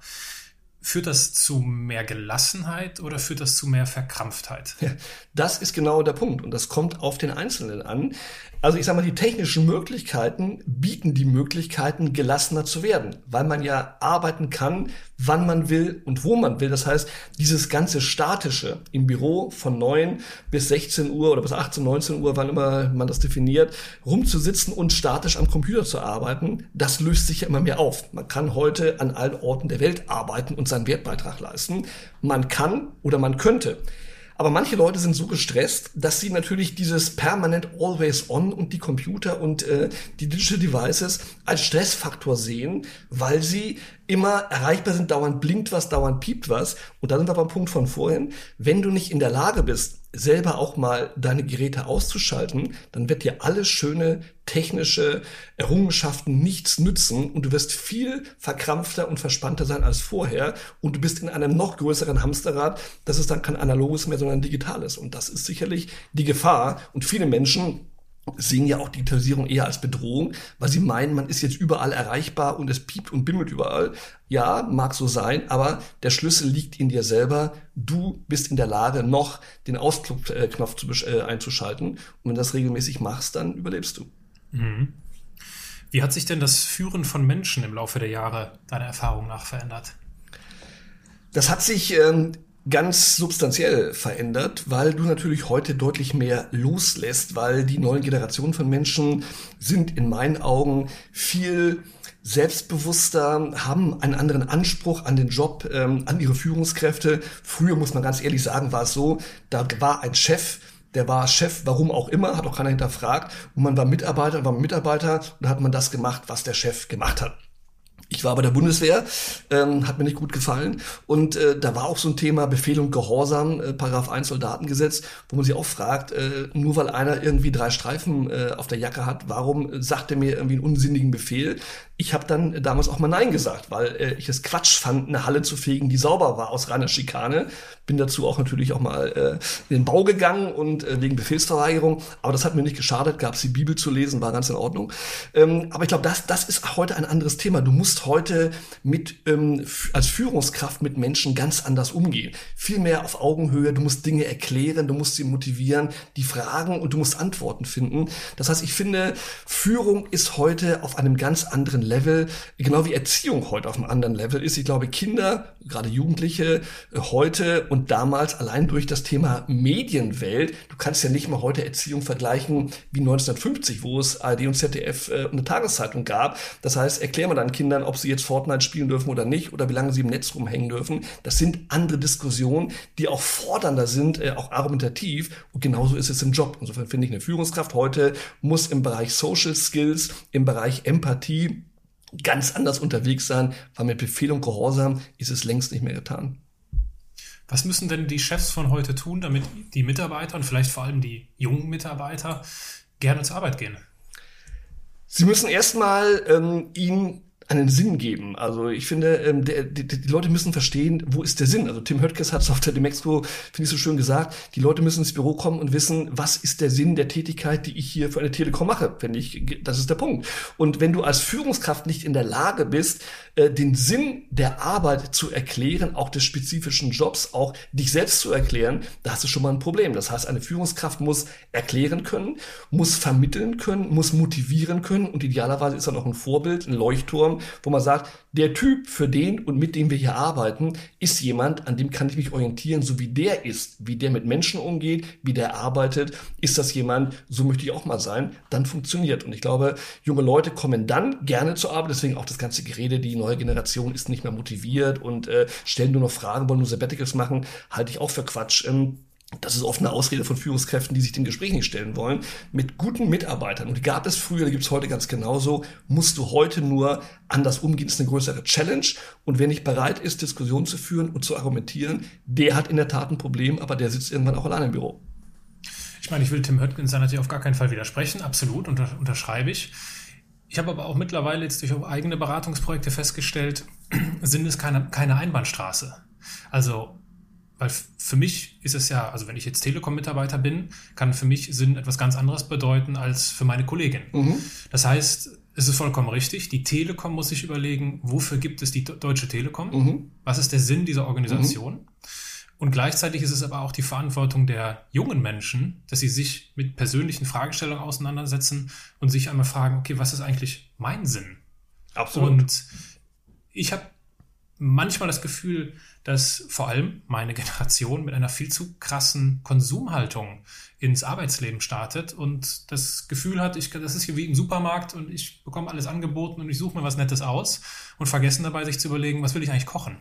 Führt das zu mehr Gelassenheit oder führt das zu mehr Verkrampftheit? Ja, das ist genau der Punkt und das kommt auf den Einzelnen an. Also ich sage mal, die technischen Möglichkeiten bieten die Möglichkeiten, gelassener zu werden, weil man ja arbeiten kann, wann man will und wo man will. Das heißt, dieses ganze Statische im Büro von 9 bis 16 Uhr oder bis 18, 19 Uhr, wann immer man das definiert, rumzusitzen und statisch am Computer zu arbeiten, das löst sich ja immer mehr auf. Man kann heute an allen Orten der Welt arbeiten und seinen Wertbeitrag leisten. Man kann oder man könnte. Aber manche Leute sind so gestresst, dass sie natürlich dieses permanent always on und die Computer und äh, die Digital Devices als Stressfaktor sehen, weil sie immer erreichbar sind, dauernd blinkt was, dauernd piept was. Und da sind wir beim Punkt von vorhin. Wenn du nicht in der Lage bist, selber auch mal deine Geräte auszuschalten, dann wird dir alles schöne technische Errungenschaften nichts nützen und du wirst viel verkrampfter und verspannter sein als vorher und du bist in einem noch größeren Hamsterrad, dass es dann kein analoges mehr, sondern digitales. Und das ist sicherlich die Gefahr. Und viele Menschen sehen ja auch Digitalisierung eher als Bedrohung, weil sie meinen, man ist jetzt überall erreichbar und es piept und bimmelt überall. Ja, mag so sein, aber der Schlüssel liegt in dir selber. Du bist in der Lage, noch den Ausknopf zu, äh, einzuschalten. Und wenn du das regelmäßig machst, dann überlebst du. Mhm. Wie hat sich denn das Führen von Menschen im Laufe der Jahre deiner Erfahrung nach verändert? Das hat sich ähm, ganz substanziell verändert, weil du natürlich heute deutlich mehr loslässt, weil die neuen Generationen von Menschen sind in meinen Augen viel selbstbewusster, haben einen anderen Anspruch an den Job, ähm, an ihre Führungskräfte. Früher muss man ganz ehrlich sagen, war es so, da war ein Chef, der war Chef, warum auch immer, hat auch keiner hinterfragt. Und man war Mitarbeiter, war Mitarbeiter und da hat man das gemacht, was der Chef gemacht hat. Ich war bei der Bundeswehr, ähm, hat mir nicht gut gefallen. Und äh, da war auch so ein Thema Befehl und Gehorsam, äh, Paragraph 1 Soldatengesetz, wo man sich auch fragt, äh, nur weil einer irgendwie drei Streifen äh, auf der Jacke hat, warum sagt er mir irgendwie einen unsinnigen Befehl? Ich habe dann damals auch mal Nein gesagt, weil äh, ich es Quatsch fand, eine Halle zu fegen, die sauber war aus reiner Schikane. Bin dazu auch natürlich auch mal äh, in den Bau gegangen und äh, wegen Befehlsverweigerung. Aber das hat mir nicht geschadet, gab es die Bibel zu lesen, war ganz in Ordnung. Ähm, aber ich glaube, das, das ist heute ein anderes Thema. Du musst heute mit ähm, als Führungskraft mit Menschen ganz anders umgehen. Viel mehr auf Augenhöhe. Du musst Dinge erklären, du musst sie motivieren, die fragen und du musst Antworten finden. Das heißt, ich finde, Führung ist heute auf einem ganz anderen Level, genau wie Erziehung heute auf einem anderen Level ist. Ich glaube, Kinder, gerade Jugendliche, äh, heute und damals allein durch das Thema Medienwelt, du kannst ja nicht mal heute Erziehung vergleichen wie 1950, wo es ARD und ZDF äh, eine Tageszeitung gab. Das heißt, erklär mal deinen Kindern, ob sie jetzt Fortnite spielen dürfen oder nicht oder wie lange sie im Netz rumhängen dürfen. Das sind andere Diskussionen, die auch fordernder sind, äh, auch argumentativ. Und genauso ist es im Job. Insofern finde ich, eine Führungskraft heute muss im Bereich Social Skills, im Bereich Empathie ganz anders unterwegs sein, weil mit Befehl und Gehorsam ist es längst nicht mehr getan. Was müssen denn die Chefs von heute tun, damit die Mitarbeiter und vielleicht vor allem die jungen Mitarbeiter gerne zur Arbeit gehen? Sie müssen erstmal ähm, ihnen einen Sinn geben. Also ich finde, ähm, der, die, die Leute müssen verstehen, wo ist der Sinn. Also Tim Höttges hat es auf der Demexco, finde ich so schön gesagt, die Leute müssen ins Büro kommen und wissen, was ist der Sinn der Tätigkeit, die ich hier für eine Telekom mache. Finde ich, das ist der Punkt. Und wenn du als Führungskraft nicht in der Lage bist, äh, den Sinn der Arbeit zu erklären, auch des spezifischen Jobs, auch dich selbst zu erklären, da hast du schon mal ein Problem. Das heißt, eine Führungskraft muss erklären können, muss vermitteln können, muss motivieren können und idealerweise ist er noch ein Vorbild, ein Leuchtturm, wo man sagt, der Typ für den und mit dem wir hier arbeiten, ist jemand, an dem kann ich mich orientieren, so wie der ist, wie der mit Menschen umgeht, wie der arbeitet. Ist das jemand, so möchte ich auch mal sein, dann funktioniert. Und ich glaube, junge Leute kommen dann gerne zur Arbeit, deswegen auch das ganze Gerede, die neue Generation ist nicht mehr motiviert und äh, stellen nur noch Fragen, wollen nur Sabbaticals machen, halte ich auch für Quatsch. Ähm, das ist oft eine Ausrede von Führungskräften, die sich dem Gespräch nicht stellen wollen. Mit guten Mitarbeitern, und die gab es früher, die gibt es heute ganz genauso, musst du heute nur anders umgehen. Das ist eine größere Challenge. Und wer nicht bereit ist, Diskussionen zu führen und zu argumentieren, der hat in der Tat ein Problem, aber der sitzt irgendwann auch allein im Büro. Ich meine, ich will Tim Höttgens natürlich auf gar keinen Fall widersprechen. Absolut, unter, unterschreibe ich. Ich habe aber auch mittlerweile jetzt durch eigene Beratungsprojekte festgestellt, *clears throat* Sinn ist keine, keine Einbahnstraße. Also weil für mich ist es ja, also wenn ich jetzt Telekom-Mitarbeiter bin, kann für mich Sinn etwas ganz anderes bedeuten als für meine Kollegin. Mhm. Das heißt, es ist vollkommen richtig, die Telekom muss sich überlegen, wofür gibt es die Deutsche Telekom? Mhm. Was ist der Sinn dieser Organisation? Mhm. Und gleichzeitig ist es aber auch die Verantwortung der jungen Menschen, dass sie sich mit persönlichen Fragestellungen auseinandersetzen und sich einmal fragen, okay, was ist eigentlich mein Sinn? Absolut. Und ich habe manchmal das Gefühl, dass vor allem meine Generation mit einer viel zu krassen Konsumhaltung ins Arbeitsleben startet und das Gefühl hat, ich, das ist hier wie im Supermarkt und ich bekomme alles angeboten und ich suche mir was Nettes aus und vergessen dabei, sich zu überlegen, was will ich eigentlich kochen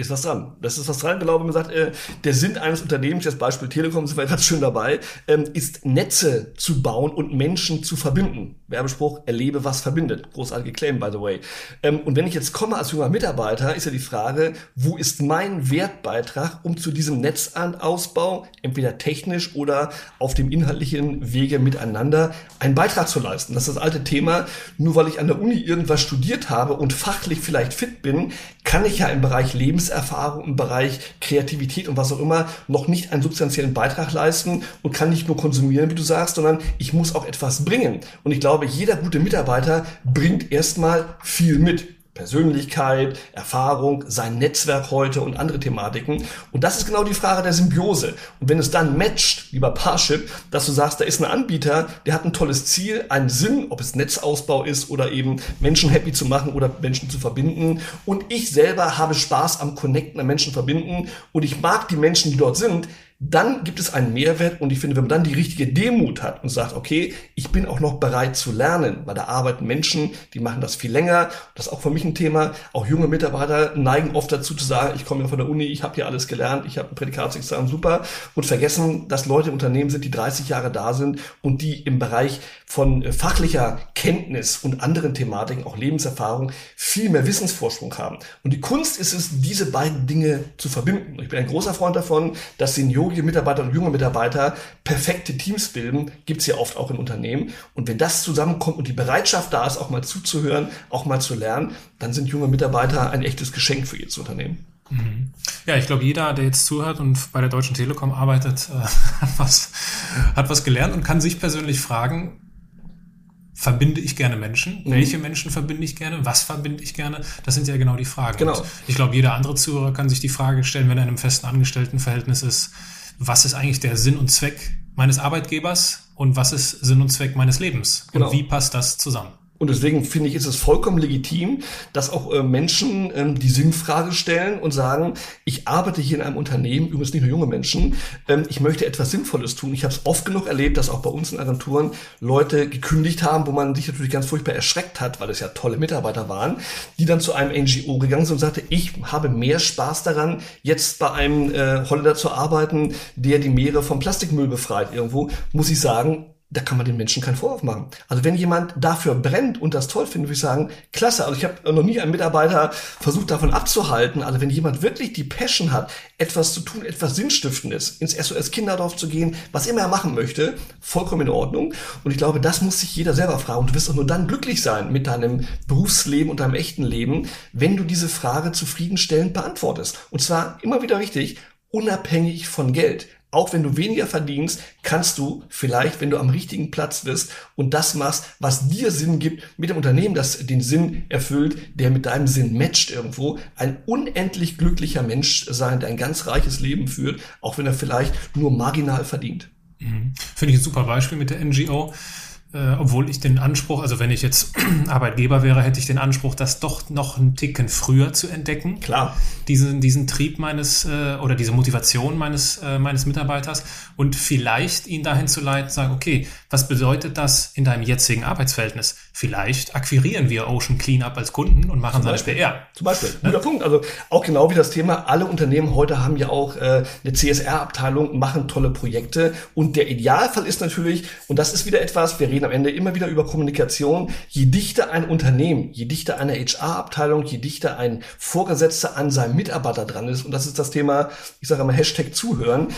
ist was dran. Das ist was dran, glaube ich. Man sagt, äh, der Sinn eines Unternehmens, das Beispiel Telekom sind wir ganz schön dabei, ähm, ist Netze zu bauen und Menschen zu verbinden. Werbespruch, erlebe, was verbindet. Großartige Claim, by the way. Ähm, und wenn ich jetzt komme als junger Mitarbeiter, ist ja die Frage, wo ist mein Wertbeitrag, um zu diesem Netzausbau, entweder technisch oder auf dem inhaltlichen Wege miteinander, einen Beitrag zu leisten. Das ist das alte Thema. Nur weil ich an der Uni irgendwas studiert habe und fachlich vielleicht fit bin, kann ich ja im Bereich Lebenserfahrung, im Bereich Kreativität und was auch immer noch nicht einen substanziellen Beitrag leisten und kann nicht nur konsumieren, wie du sagst, sondern ich muss auch etwas bringen. Und ich glaube, jeder gute Mitarbeiter bringt erstmal viel mit. Persönlichkeit, Erfahrung, sein Netzwerk heute und andere Thematiken. Und das ist genau die Frage der Symbiose. Und wenn es dann matcht, lieber Parship, dass du sagst, da ist ein Anbieter, der hat ein tolles Ziel, einen Sinn, ob es Netzausbau ist oder eben Menschen happy zu machen oder Menschen zu verbinden. Und ich selber habe Spaß am Connecten, am Menschen verbinden. Und ich mag die Menschen, die dort sind dann gibt es einen Mehrwert und ich finde, wenn man dann die richtige Demut hat und sagt, okay, ich bin auch noch bereit zu lernen, weil da arbeiten Menschen, die machen das viel länger. Das ist auch für mich ein Thema. Auch junge Mitarbeiter neigen oft dazu zu sagen, ich komme ja von der Uni, ich habe hier alles gelernt, ich habe ein Prädikatsexamen, super und vergessen, dass Leute im Unternehmen sind, die 30 Jahre da sind und die im Bereich von äh, fachlicher Kenntnis und anderen Thematiken, auch Lebenserfahrung, viel mehr Wissensvorsprung haben. Und die Kunst ist es, diese beiden Dinge zu verbinden. Ich bin ein großer Freund davon, dass Senioren juniorische Mitarbeiter und junge Mitarbeiter perfekte Teams bilden, gibt's ja oft auch in Unternehmen. Und wenn das zusammenkommt und die Bereitschaft da ist, auch mal zuzuhören, auch mal zu lernen, dann sind junge Mitarbeiter ein echtes Geschenk für jedes Unternehmen. Mhm. Ja, ich glaube, jeder, der jetzt zuhört und bei der Deutschen Telekom arbeitet, äh, *laughs* hat, was, hat was gelernt und kann sich persönlich fragen, verbinde ich gerne Menschen? Mhm. Welche Menschen verbinde ich gerne? Was verbinde ich gerne? Das sind ja genau die Fragen. Genau. Und ich glaube, jeder andere Zuhörer kann sich die Frage stellen, wenn er in einem festen Angestelltenverhältnis ist, was ist eigentlich der Sinn und Zweck meines Arbeitgebers und was ist Sinn und Zweck meines Lebens? Genau. Und wie passt das zusammen? Und deswegen finde ich, ist es vollkommen legitim, dass auch äh, Menschen ähm, die Sinnfrage stellen und sagen, ich arbeite hier in einem Unternehmen, übrigens nicht nur junge Menschen, ähm, ich möchte etwas Sinnvolles tun. Ich habe es oft genug erlebt, dass auch bei uns in Agenturen Leute gekündigt haben, wo man sich natürlich ganz furchtbar erschreckt hat, weil es ja tolle Mitarbeiter waren, die dann zu einem NGO gegangen sind und sagte, ich habe mehr Spaß daran, jetzt bei einem äh, Holländer zu arbeiten, der die Meere vom Plastikmüll befreit irgendwo, muss ich sagen, da kann man den Menschen keinen Vorwurf machen. Also wenn jemand dafür brennt und das toll findet, würde ich sagen, klasse. Also ich habe noch nie einen Mitarbeiter versucht davon abzuhalten. Also wenn jemand wirklich die Passion hat, etwas zu tun, etwas Sinnstiftendes, ins SOS Kinderdorf zu gehen, was immer er machen möchte, vollkommen in Ordnung. Und ich glaube, das muss sich jeder selber fragen. Und du wirst auch nur dann glücklich sein mit deinem Berufsleben und deinem echten Leben, wenn du diese Frage zufriedenstellend beantwortest. Und zwar immer wieder richtig, unabhängig von Geld auch wenn du weniger verdienst, kannst du vielleicht, wenn du am richtigen Platz bist und das machst, was dir Sinn gibt, mit dem Unternehmen, das den Sinn erfüllt, der mit deinem Sinn matcht irgendwo, ein unendlich glücklicher Mensch sein, der ein ganz reiches Leben führt, auch wenn er vielleicht nur marginal verdient. Mhm. Finde ich ein super Beispiel mit der NGO äh, obwohl ich den Anspruch, also wenn ich jetzt *clears throat* Arbeitgeber wäre, hätte ich den Anspruch, das doch noch einen Ticken früher zu entdecken. Klar. Diesen, diesen Trieb meines äh, oder diese Motivation meines, äh, meines Mitarbeiters und vielleicht ihn dahin zu leiten, sagen, okay, was bedeutet das in deinem jetzigen Arbeitsverhältnis? Vielleicht akquirieren wir Ocean Cleanup als Kunden und machen seine PR. Zum Beispiel. Ne? Guter Punkt. Also auch genau wie das Thema, alle Unternehmen heute haben ja auch äh, eine CSR-Abteilung, machen tolle Projekte und der Idealfall ist natürlich, und das ist wieder etwas, wir reden reden am Ende immer wieder über Kommunikation. Je dichter ein Unternehmen, je dichter eine HR-Abteilung, je dichter ein Vorgesetzter an seinem Mitarbeiter dran ist, und das ist das Thema, ich sage mal Hashtag zuhören,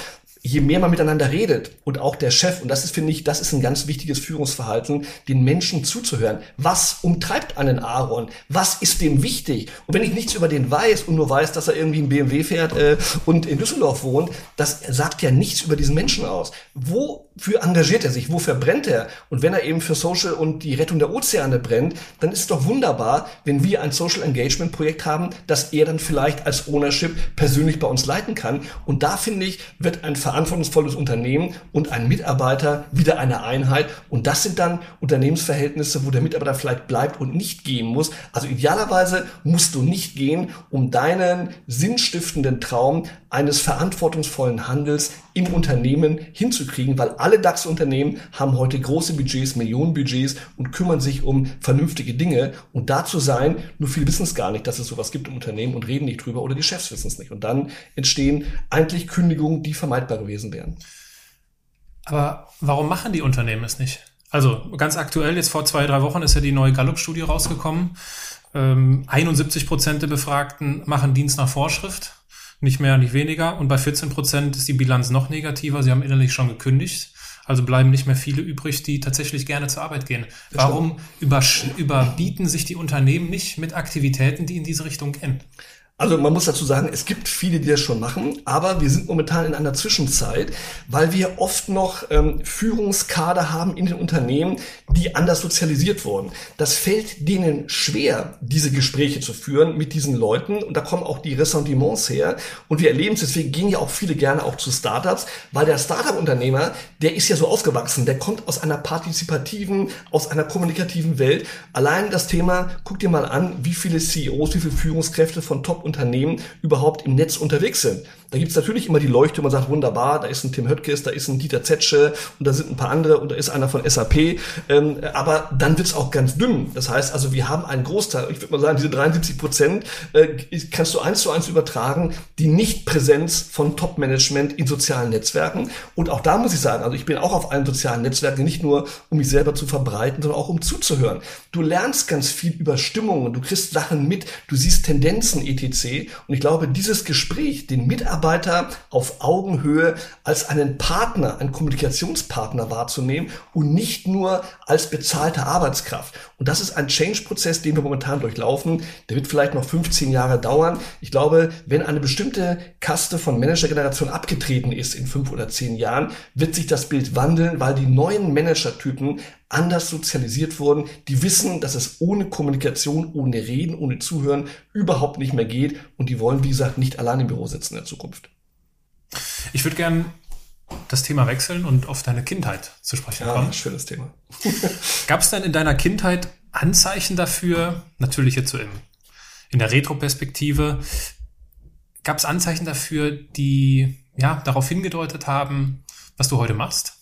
je mehr man miteinander redet und auch der Chef, und das ist, finde ich, das ist ein ganz wichtiges Führungsverhalten, den Menschen zuzuhören. Was umtreibt einen Aaron? Was ist dem wichtig? Und wenn ich nichts über den weiß und nur weiß, dass er irgendwie ein BMW fährt äh, und in Düsseldorf wohnt, das sagt ja nichts über diesen Menschen aus. Wofür engagiert er sich? Wofür brennt er? Und wenn er eben für Social und die Rettung der Ozeane brennt, dann ist es doch wunderbar, wenn wir ein Social Engagement Projekt haben, das er dann vielleicht als Ownership persönlich bei uns leiten kann. Und da finde ich, wird ein verantwortungsvolles Unternehmen und ein Mitarbeiter wieder eine Einheit. Und das sind dann Unternehmensverhältnisse, wo der Mitarbeiter vielleicht bleibt und nicht gehen muss. Also idealerweise musst du nicht gehen, um deinen sinnstiftenden Traum eines verantwortungsvollen Handels im Unternehmen hinzukriegen, weil alle DAX-Unternehmen haben heute große Budgets, Millionenbudgets und kümmern sich um vernünftige Dinge. Und dazu sein, nur viele wissen es gar nicht, dass es sowas gibt im Unternehmen und reden nicht drüber oder die Chefs wissen es nicht. Und dann entstehen eigentlich Kündigungen, die vermeidbar gewesen wären. Aber warum machen die Unternehmen es nicht? Also ganz aktuell, jetzt vor zwei, drei Wochen ist ja die neue Gallup-Studie rausgekommen. Ähm, 71 Prozent der Befragten machen Dienst nach Vorschrift, nicht mehr, nicht weniger. Und bei 14 Prozent ist die Bilanz noch negativer. Sie haben innerlich schon gekündigt. Also bleiben nicht mehr viele übrig, die tatsächlich gerne zur Arbeit gehen. Warum überbieten sich die Unternehmen nicht mit Aktivitäten, die in diese Richtung gehen? Also man muss dazu sagen, es gibt viele, die das schon machen, aber wir sind momentan in einer Zwischenzeit, weil wir oft noch ähm, Führungskader haben in den Unternehmen, die anders sozialisiert wurden. Das fällt denen schwer, diese Gespräche zu führen mit diesen Leuten und da kommen auch die Ressentiments her und wir erleben es, deswegen gehen ja auch viele gerne auch zu Startups, weil der Startup-Unternehmer, der ist ja so ausgewachsen, der kommt aus einer partizipativen, aus einer kommunikativen Welt. Allein das Thema, guck dir mal an, wie viele CEOs, wie viele Führungskräfte von Top Unternehmen überhaupt im Netz unterwegs sind. Da gibt es natürlich immer die Leuchte, man sagt, wunderbar, da ist ein Tim Höttges, da ist ein Dieter Zetsche und da sind ein paar andere und da ist einer von SAP. Ähm, aber dann wird's auch ganz dünn. Das heißt also, wir haben einen Großteil, ich würde mal sagen, diese 73 Prozent äh, kannst du eins zu eins übertragen, die Nichtpräsenz von Top-Management in sozialen Netzwerken. Und auch da muss ich sagen, also ich bin auch auf allen sozialen Netzwerken, nicht nur um mich selber zu verbreiten, sondern auch um zuzuhören. Du lernst ganz viel über Stimmungen, du kriegst Sachen mit, du siehst Tendenzen etc. Und ich glaube, dieses Gespräch, den Mitarbeitern Mitarbeiter auf Augenhöhe als einen Partner, einen Kommunikationspartner wahrzunehmen und nicht nur als bezahlte Arbeitskraft. Und das ist ein Change-Prozess, den wir momentan durchlaufen. Der wird vielleicht noch 15 Jahre dauern. Ich glaube, wenn eine bestimmte Kaste von Managergeneration abgetreten ist in fünf oder zehn Jahren, wird sich das Bild wandeln, weil die neuen Managertypen anders sozialisiert wurden, die wissen, dass es ohne Kommunikation, ohne Reden, ohne Zuhören überhaupt nicht mehr geht und die wollen, wie gesagt, nicht allein im Büro sitzen in der Zukunft. Ich würde gern das Thema wechseln und auf deine Kindheit zu sprechen kommen. Ja, schönes Thema. *laughs* *laughs* Gab es denn in deiner Kindheit Anzeichen dafür, natürlich jetzt so im, in der Retroperspektive, gab es Anzeichen dafür, die ja darauf hingedeutet haben, was du heute machst?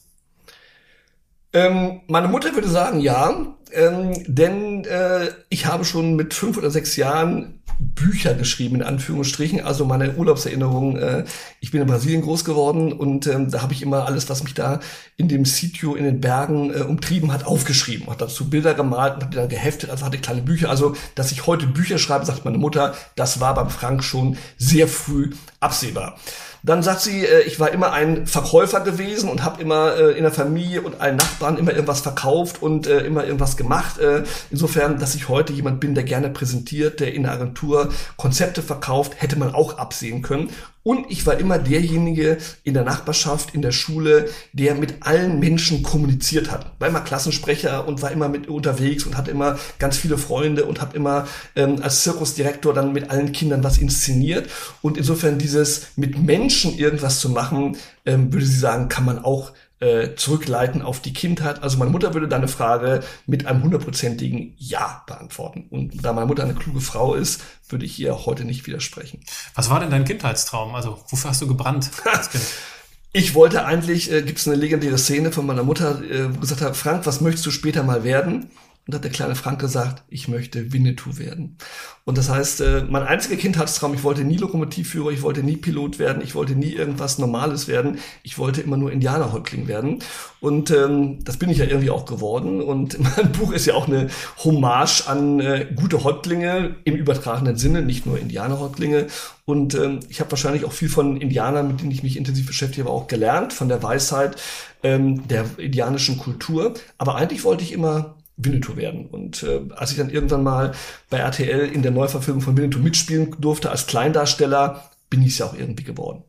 Ähm, meine Mutter würde sagen, ja, ähm, denn äh, ich habe schon mit fünf oder sechs Jahren Bücher geschrieben, in Anführungsstrichen, also meine Urlaubserinnerungen. Äh, ich bin in Brasilien groß geworden und ähm, da habe ich immer alles, was mich da in dem Sitio in den Bergen äh, umtrieben hat, aufgeschrieben. Hat dazu Bilder gemalt und habe die dann geheftet, also hatte kleine Bücher. Also, dass ich heute Bücher schreibe, sagt meine Mutter, das war beim Frank schon sehr früh absehbar. Dann sagt sie, äh, ich war immer ein Verkäufer gewesen und habe immer äh, in der Familie und allen Nachbarn immer irgendwas verkauft und äh, immer irgendwas gemacht. Äh, insofern, dass ich heute jemand bin, der gerne präsentiert, der in der Agentur Konzepte verkauft, hätte man auch absehen können. Und ich war immer derjenige in der Nachbarschaft, in der Schule, der mit allen Menschen kommuniziert hat. War immer Klassensprecher und war immer mit unterwegs und hatte immer ganz viele Freunde und habe immer ähm, als Zirkusdirektor dann mit allen Kindern was inszeniert. Und insofern dieses mit Menschen irgendwas zu machen, ähm, würde sie sagen, kann man auch äh, zurückleiten auf die Kindheit. Also meine Mutter würde deine Frage mit einem hundertprozentigen Ja beantworten. Und da meine Mutter eine kluge Frau ist, würde ich ihr heute nicht widersprechen. Was war denn dein Kindheitstraum? Also wofür hast du gebrannt? *laughs* Ich wollte eigentlich, äh, gibt es eine legendäre Szene von meiner Mutter, äh, wo gesagt hat, Frank, was möchtest du später mal werden? Und hat der kleine Frank gesagt, ich möchte Winnetou werden. Und das heißt, äh, mein einziger Kindheitstraum, ich wollte nie Lokomotivführer, ich wollte nie Pilot werden, ich wollte nie irgendwas Normales werden, ich wollte immer nur Indianerhäuptling werden. Und ähm, das bin ich ja irgendwie auch geworden. Und *laughs* mein Buch ist ja auch eine Hommage an äh, gute Häuptlinge im übertragenen Sinne, nicht nur Indianerhäuptlinge. Und ähm, ich habe wahrscheinlich auch viel von Indianern, mit denen ich mich intensiv beschäftige, aber auch gelernt, von der Weisheit ähm, der indianischen Kultur. Aber eigentlich wollte ich immer Winnetou werden. Und äh, als ich dann irgendwann mal bei RTL in der Neuverfilmung von Winnetou mitspielen durfte als Kleindarsteller, bin ich es ja auch irgendwie geworden.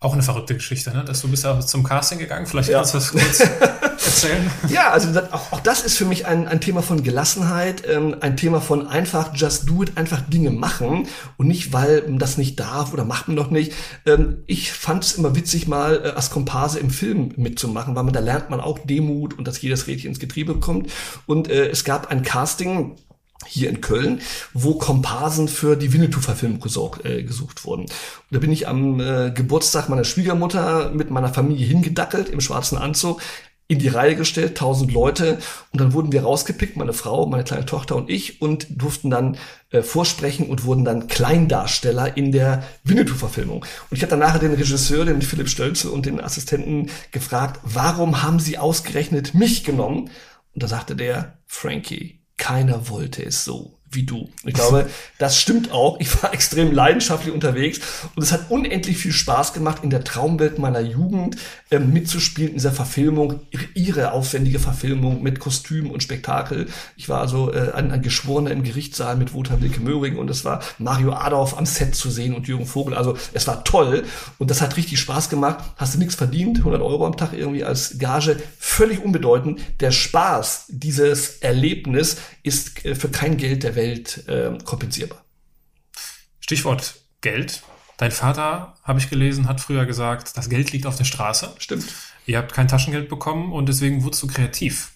Auch eine verrückte Geschichte, ne? Dass du bist ja zum Casting gegangen. Vielleicht ja. kannst du das kurz *laughs* erzählen. Ja, also das, auch, auch das ist für mich ein, ein Thema von Gelassenheit, ähm, ein Thema von einfach just do it, einfach Dinge machen und nicht, weil man das nicht darf oder macht man doch nicht. Ähm, ich fand es immer witzig, mal äh, als Komparse im Film mitzumachen, weil man da lernt man auch Demut und dass jedes Rädchen ins Getriebe kommt. Und äh, es gab ein Casting, hier in Köln, wo Komparsen für die Winnetou-Verfilmung gesucht, äh, gesucht wurden. Und da bin ich am äh, Geburtstag meiner Schwiegermutter mit meiner Familie hingedackelt im schwarzen Anzug, in die Reihe gestellt, tausend Leute, und dann wurden wir rausgepickt, meine Frau, meine kleine Tochter und ich, und durften dann äh, vorsprechen und wurden dann Kleindarsteller in der Winnetou-Verfilmung. Und ich habe dann nachher den Regisseur, den Philipp Stölzel und den Assistenten gefragt, warum haben sie ausgerechnet mich genommen? Und da sagte der, Frankie, keiner wollte es so wie du. Ich glaube, das stimmt auch. Ich war *laughs* extrem leidenschaftlich unterwegs und es hat unendlich viel Spaß gemacht, in der Traumwelt meiner Jugend äh, mitzuspielen in dieser Verfilmung, ihre aufwendige Verfilmung mit Kostüm und Spektakel. Ich war also äh, ein, ein Geschworener im Gerichtssaal mit Wotan Wilke Möhring und es war Mario Adorf am Set zu sehen und Jürgen Vogel. Also es war toll und das hat richtig Spaß gemacht. Hast du nichts verdient, 100 Euro am Tag irgendwie als Gage, völlig unbedeutend. Der Spaß dieses Erlebnis ist äh, für kein Geld der Welt Welt äh, kompensierbar. Stichwort Geld. Dein Vater, habe ich gelesen, hat früher gesagt, das Geld liegt auf der Straße. Stimmt. Ihr habt kein Taschengeld bekommen und deswegen wurdest du kreativ.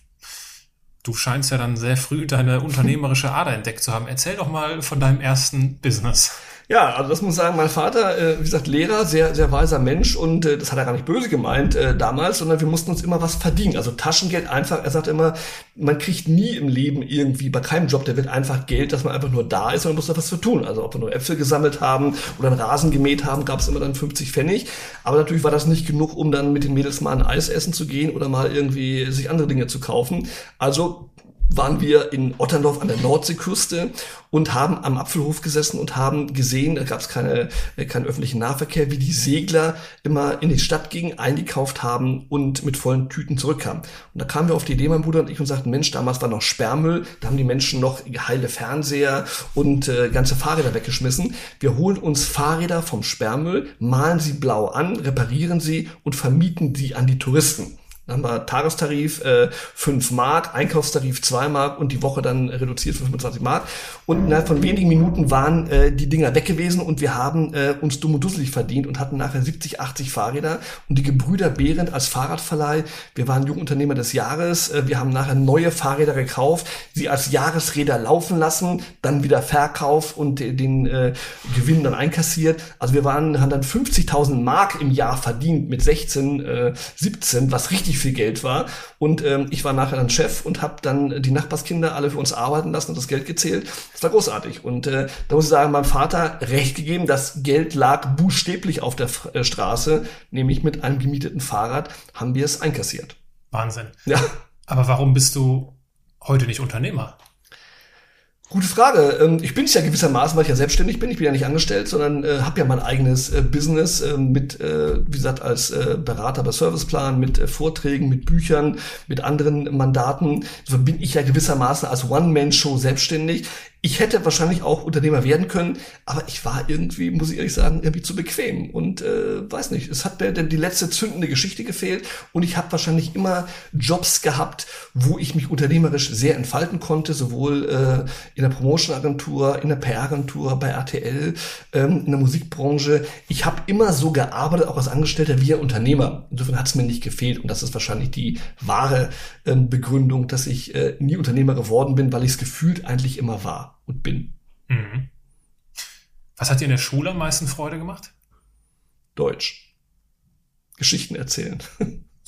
Du scheinst ja dann sehr früh deine unternehmerische Ader entdeckt zu haben. Erzähl doch mal von deinem ersten Business. Ja, also das muss sagen, mein Vater, äh, wie gesagt, Lehrer, sehr, sehr weiser Mensch und äh, das hat er gar nicht böse gemeint äh, damals, sondern wir mussten uns immer was verdienen. Also Taschengeld einfach, er sagt immer, man kriegt nie im Leben irgendwie, bei keinem Job, der wird einfach Geld, dass man einfach nur da ist und man muss da was zu tun. Also ob wir nur Äpfel gesammelt haben oder einen Rasen gemäht haben, gab es immer dann 50 Pfennig. Aber natürlich war das nicht genug, um dann mit den Mädels mal ein Eis essen zu gehen oder mal irgendwie sich andere Dinge zu kaufen. Also waren wir in Otterndorf an der Nordseeküste und haben am Apfelhof gesessen und haben gesehen, da gab es keine, äh, keinen öffentlichen Nahverkehr, wie die Segler immer in die Stadt gingen, eingekauft haben und mit vollen Tüten zurückkamen. Und da kamen wir auf die Idee, mein Bruder und ich, und sagten, Mensch, damals war noch Sperrmüll, da haben die Menschen noch geheile Fernseher und äh, ganze Fahrräder weggeschmissen. Wir holen uns Fahrräder vom Sperrmüll, malen sie blau an, reparieren sie und vermieten die an die Touristen. Haben wir Tagestarif äh, 5 Mark, Einkaufstarif 2 Mark und die Woche dann reduziert für 25 Mark. Und innerhalb von wenigen Minuten waren äh, die Dinger weg gewesen und wir haben äh, uns dumm und dusselig verdient und hatten nachher 70, 80 Fahrräder. Und die Gebrüder Behrendt als Fahrradverleih, wir waren Jungunternehmer des Jahres, äh, wir haben nachher neue Fahrräder gekauft, sie als Jahresräder laufen lassen, dann wieder verkauft und den äh, Gewinn dann einkassiert. Also wir waren, haben dann 50.000 Mark im Jahr verdient mit 16, äh, 17, was richtig viel Geld war. Und ähm, ich war nachher dann Chef und habe dann die Nachbarskinder alle für uns arbeiten lassen und das Geld gezählt. Das war großartig. Und äh, da muss ich sagen, meinem Vater recht gegeben, das Geld lag buchstäblich auf der äh, Straße, nämlich mit einem gemieteten Fahrrad haben wir es einkassiert. Wahnsinn. Ja. Aber warum bist du heute nicht Unternehmer? Gute Frage. Ähm, ich bin es ja gewissermaßen, weil ich ja selbstständig bin. Ich bin ja nicht angestellt, sondern äh, habe ja mein eigenes äh, Business äh, mit, äh, wie gesagt, als äh, Berater bei Serviceplan, mit äh, Vorträgen, mit Büchern, mit anderen Mandaten. So bin ich ja gewissermaßen als One-Man-Show selbstständig. Ich hätte wahrscheinlich auch Unternehmer werden können, aber ich war irgendwie, muss ich ehrlich sagen, irgendwie zu bequem und äh, weiß nicht, es hat mir denn die letzte zündende Geschichte gefehlt und ich habe wahrscheinlich immer Jobs gehabt, wo ich mich unternehmerisch sehr entfalten konnte, sowohl äh, in der Promotion-Agentur, in der PR-Agentur, bei RTL, ähm, in der Musikbranche. Ich habe immer so gearbeitet, auch als Angestellter wie ein Unternehmer. Insofern hat es mir nicht gefehlt und das ist wahrscheinlich die wahre äh, Begründung, dass ich äh, nie Unternehmer geworden bin, weil ich es gefühlt eigentlich immer war und bin. Mhm. Was hat dir in der Schule am meisten Freude gemacht? Deutsch. Geschichten erzählen.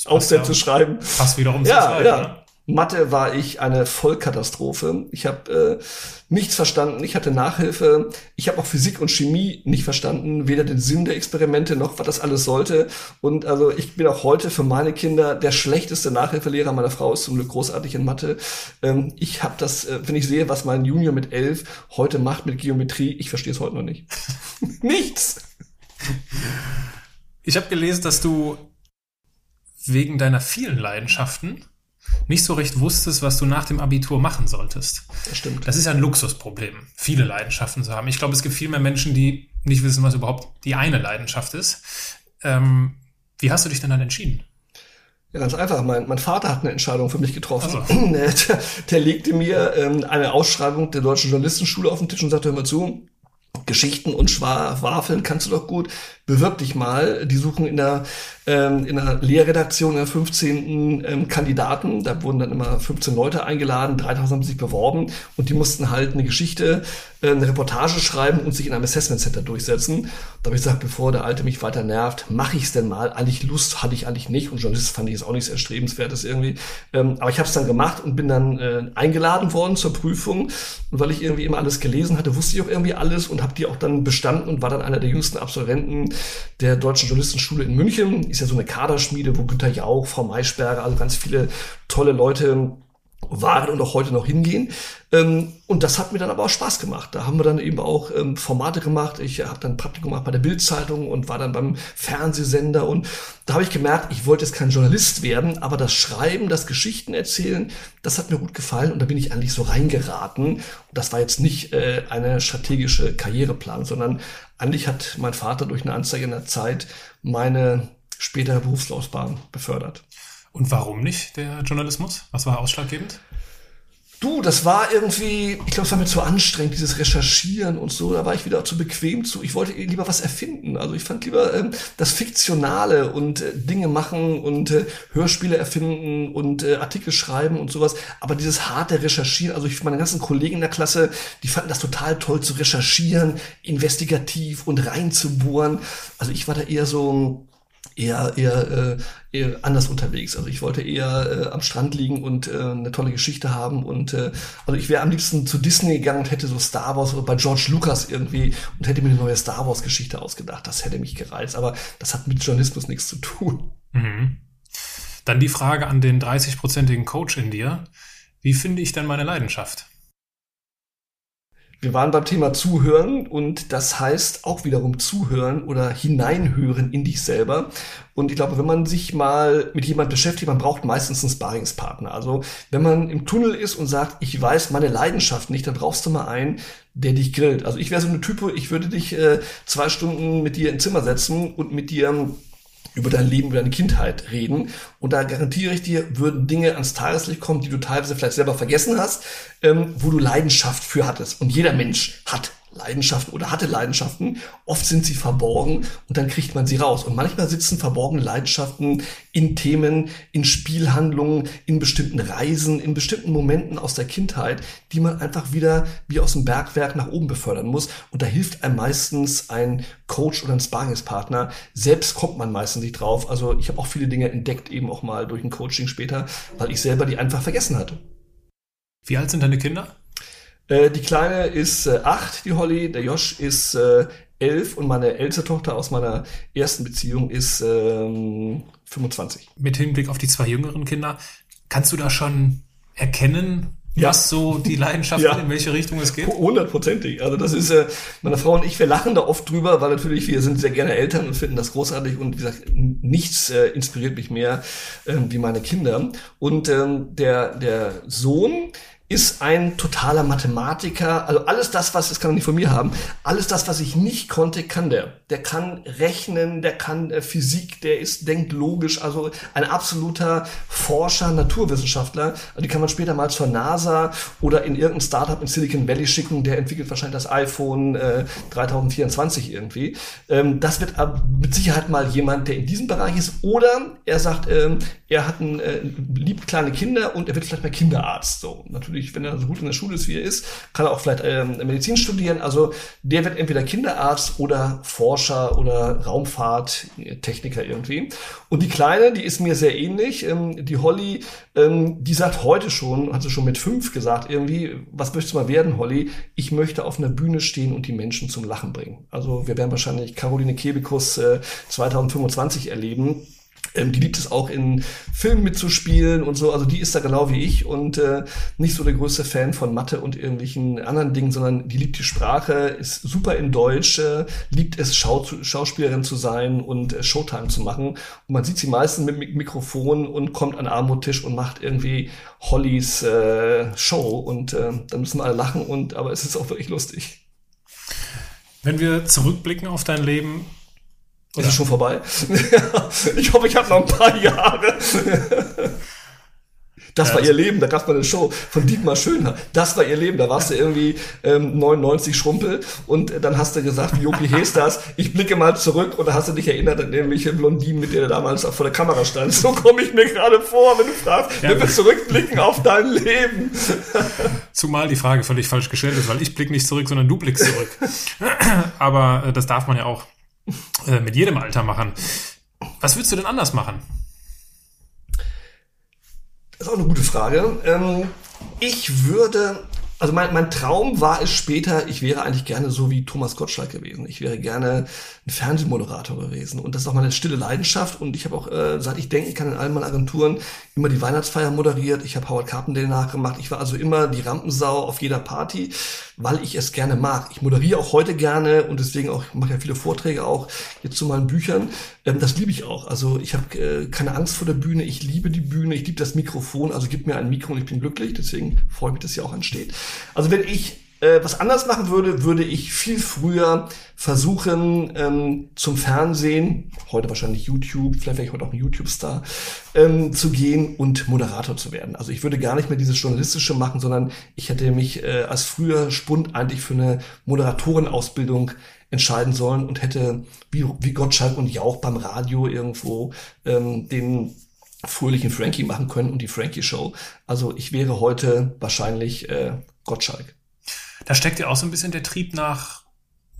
Aufsätze ja, schreiben. Fast wiederum ja, Schreiben, ja. Ne? Mathe war ich eine Vollkatastrophe. Ich habe äh, nichts verstanden. Ich hatte Nachhilfe. Ich habe auch Physik und Chemie nicht verstanden. Weder den Sinn der Experimente noch, was das alles sollte. Und also ich bin auch heute für meine Kinder der schlechteste Nachhilfelehrer. Meine Frau ist zum Glück großartig in Mathe. Ähm, ich habe das, äh, wenn ich sehe, was mein Junior mit elf heute macht mit Geometrie, ich verstehe es heute noch nicht. *laughs* Nichts. Ich habe gelesen, dass du wegen deiner vielen Leidenschaften nicht so recht wusstest, was du nach dem Abitur machen solltest. Das stimmt. Das ist ein Luxusproblem, viele Leidenschaften zu haben. Ich glaube, es gibt viel mehr Menschen, die nicht wissen, was überhaupt die eine Leidenschaft ist. Ähm, wie hast du dich denn dann entschieden? Ja, ganz einfach. Mein, mein Vater hat eine Entscheidung für mich getroffen. Also. *clears throat* Der, der, legte mir ähm, eine Ausschreibung der Deutschen Journalistenschule auf den Tisch und sagte, hör mal zu, Geschichten und Schwafeln kannst du doch gut, bewirb dich mal. Die suchen in der, ähm, in der Lehrredaktion der 15. Ähm, Kandidaten. Da wurden dann immer 15 Leute eingeladen, 3000 haben sich beworben und die mussten halt eine Geschichte, äh, eine Reportage schreiben und sich in einem Assessment Center durchsetzen. Da habe ich gesagt, bevor der Alte mich weiter nervt, mache ich es denn mal. Eigentlich Lust hatte ich eigentlich nicht und Journalist fand ich es auch nichts Erstrebenswertes irgendwie. Ähm, aber ich habe es dann gemacht und bin dann äh, eingeladen worden zur Prüfung. Und weil ich irgendwie immer alles gelesen hatte, wusste ich auch irgendwie alles und habe die auch dann bestanden und war dann einer der jüngsten Absolventen der Deutschen Journalistenschule in München. Ist ja so eine Kaderschmiede, wo Günter Jauch, Frau Maischberger, also ganz viele tolle Leute waren und auch heute noch hingehen. Ähm, und das hat mir dann aber auch Spaß gemacht. Da haben wir dann eben auch ähm, Formate gemacht. Ich habe dann Praktikum gemacht bei der Bildzeitung und war dann beim Fernsehsender. Und da habe ich gemerkt, ich wollte jetzt kein Journalist werden, aber das Schreiben, das Geschichten erzählen, das hat mir gut gefallen. Und da bin ich eigentlich so reingeraten. Und das war jetzt nicht äh, eine strategische Karriereplan, sondern eigentlich hat mein Vater durch eine Anzeige in der Zeit meine spätere Berufslaufbahn befördert. Und warum nicht der Journalismus? Was war ausschlaggebend? Du, das war irgendwie, ich glaube, es war mir zu anstrengend, dieses Recherchieren und so. Da war ich wieder zu bequem zu. Ich wollte lieber was erfinden. Also ich fand lieber ähm, das Fiktionale und äh, Dinge machen und äh, Hörspiele erfinden und äh, Artikel schreiben und sowas. Aber dieses harte Recherchieren, also ich meine ganzen Kollegen in der Klasse, die fanden das total toll zu recherchieren, investigativ und reinzubohren. Also ich war da eher so eher, eher, äh, eher anders unterwegs. Also ich wollte eher äh, am Strand liegen und äh, eine tolle Geschichte haben. Und äh, also ich wäre am liebsten zu Disney gegangen und hätte so Star Wars oder bei George Lucas irgendwie und hätte mir eine neue Star Wars Geschichte ausgedacht. Das hätte mich gereizt. Aber das hat mit Journalismus nichts zu tun. Mhm. Dann die Frage an den 30-prozentigen Coach in dir. Wie finde ich denn meine Leidenschaft? Wir waren beim Thema Zuhören und das heißt auch wiederum zuhören oder hineinhören in dich selber. Und ich glaube, wenn man sich mal mit jemand beschäftigt, man braucht meistens einen Sparingspartner. Also wenn man im Tunnel ist und sagt, ich weiß meine Leidenschaft nicht, dann brauchst du mal einen, der dich grillt. Also ich wäre so eine Type, ich würde dich äh, zwei Stunden mit dir ins Zimmer setzen und mit dir über dein Leben, über deine Kindheit reden. Und da garantiere ich dir, würden Dinge ans Tageslicht kommen, die du teilweise vielleicht selber vergessen hast, ähm, wo du Leidenschaft für hattest. Und jeder Mensch hat Leidenschaften oder hatte Leidenschaften. Oft sind sie verborgen und dann kriegt man sie raus. Und manchmal sitzen verborgene Leidenschaften in Themen, in Spielhandlungen, in bestimmten Reisen, in bestimmten Momenten aus der Kindheit, die man einfach wieder wie aus dem Bergwerk nach oben befördern muss. Und da hilft einem meistens ein Coach oder ein Sparringspartner. Selbst kommt man meistens nicht drauf. Also ich habe auch viele Dinge entdeckt, eben auch mal durch ein Coaching später, weil ich selber die einfach vergessen hatte. Wie alt sind deine Kinder? Äh, die Kleine ist äh, acht, die Holly, der Josh ist äh, elf und meine älteste Tochter aus meiner ersten Beziehung ist ähm, 25. Mit Hinblick auf die zwei jüngeren Kinder, kannst du da schon erkennen, ja. was so die Leidenschaft, *laughs* ja. in welche Richtung es geht? Hundertprozentig. Also das ist, äh, meine Frau und ich, wir lachen da oft drüber, weil natürlich wir sind sehr gerne Eltern und finden das großartig und wie gesagt, nichts äh, inspiriert mich mehr äh, wie meine Kinder. Und ähm, der, der Sohn, ist ein totaler Mathematiker. Also alles das, was, das kann er nicht von mir haben, alles das, was ich nicht konnte, kann der. Der kann rechnen, der kann äh, Physik, der ist, denkt logisch, also ein absoluter Forscher, Naturwissenschaftler. Also die kann man später mal zur NASA oder in irgendein Startup in Silicon Valley schicken, der entwickelt wahrscheinlich das iPhone äh, 3024 irgendwie. Ähm, das wird mit Sicherheit mal jemand, der in diesem Bereich ist. Oder er sagt, ähm, er hat ein, äh, liebt kleine Kinder und er wird vielleicht mal Kinderarzt. So, natürlich natürlich, wenn er so gut in der Schule ist, wie er ist, kann er auch vielleicht ähm, Medizin studieren. Also der wird entweder Kinderarzt oder Forscher oder Raumfahrttechniker irgendwie. Und die Kleine, die ist mir sehr ähnlich. Ähm, die Holly, ähm, die sagt heute schon, hat sie schon mit fünf gesagt, irgendwie, was möchtest du mal werden, Holly? Ich möchte auf einer Bühne stehen und die Menschen zum Lachen bringen. Also wir werden wahrscheinlich Caroline Kebekus äh, 2025 erleben ähm, die liebt es auch in Filmen mitzuspielen und so. Also die ist da genau wie ich und äh, nicht so der größte Fan von Mathe und irgendwelchen anderen Dingen, sondern die liebt die Sprache, ist super in Deutsch, äh, liebt es Schau Schauspielerin zu sein und äh, Showtime zu machen. Und man sieht sie meistens mit Mik Mikrofon und kommt an Armuttisch und macht irgendwie Hollys äh, Show und äh, dann müssen alle lachen und aber es ist auch wirklich lustig. Wenn wir zurückblicken auf dein Leben, ist es schon vorbei? *laughs* ich hoffe, ich habe noch ein paar Jahre. Das war ihr Leben, da gab es mal eine Show von Dietmar Schönher. Das war ihr Leben, da warst du irgendwie ähm, 99 Schrumpel und dann hast du gesagt, wie Jopi hieß das? Ich blicke mal zurück und da hast du dich erinnert an irgendwelche Blondinen, mit der du damals auch vor der Kamera stand. So komme ich mir gerade vor, wenn du fragst, ja. wenn wir zurückblicken auf dein Leben. Zumal die Frage völlig falsch gestellt ist, weil ich blicke nicht zurück, sondern du blickst zurück. *laughs* Aber äh, das darf man ja auch äh, mit jedem Alter machen. Was würdest du denn anders machen? Das ist auch eine gute Frage. Ähm, ich würde also mein, mein Traum war es später, ich wäre eigentlich gerne so wie Thomas Gottschalk gewesen. Ich wäre gerne ein Fernsehmoderator gewesen. Und das ist auch meine stille Leidenschaft. Und ich habe auch, äh, seit ich denken kann, in allen meinen Agenturen immer die Weihnachtsfeier moderiert. Ich habe Howard Carpendale nachgemacht. Ich war also immer die Rampensau auf jeder Party, weil ich es gerne mag. Ich moderiere auch heute gerne und deswegen auch, ich mache ja viele Vorträge auch jetzt zu meinen Büchern. Ähm, das liebe ich auch. Also ich habe äh, keine Angst vor der Bühne. Ich liebe die Bühne. Ich liebe das Mikrofon. Also gib mir ein Mikro und ich bin glücklich. Deswegen freue ich mich, dass hier auch ansteht. Also wenn ich äh, was anders machen würde, würde ich viel früher versuchen, ähm, zum Fernsehen, heute wahrscheinlich YouTube, vielleicht wäre ich heute auch ein YouTube-Star, ähm, zu gehen und Moderator zu werden. Also ich würde gar nicht mehr dieses Journalistische machen, sondern ich hätte mich äh, als früher Spund eigentlich für eine Moderatorenausbildung entscheiden sollen und hätte wie, wie Gottschalk und Jauch beim Radio irgendwo ähm, den fröhlichen Frankie machen können und die Frankie Show. Also ich wäre heute wahrscheinlich äh, Gottschalk. Da steckt ja auch so ein bisschen der Trieb nach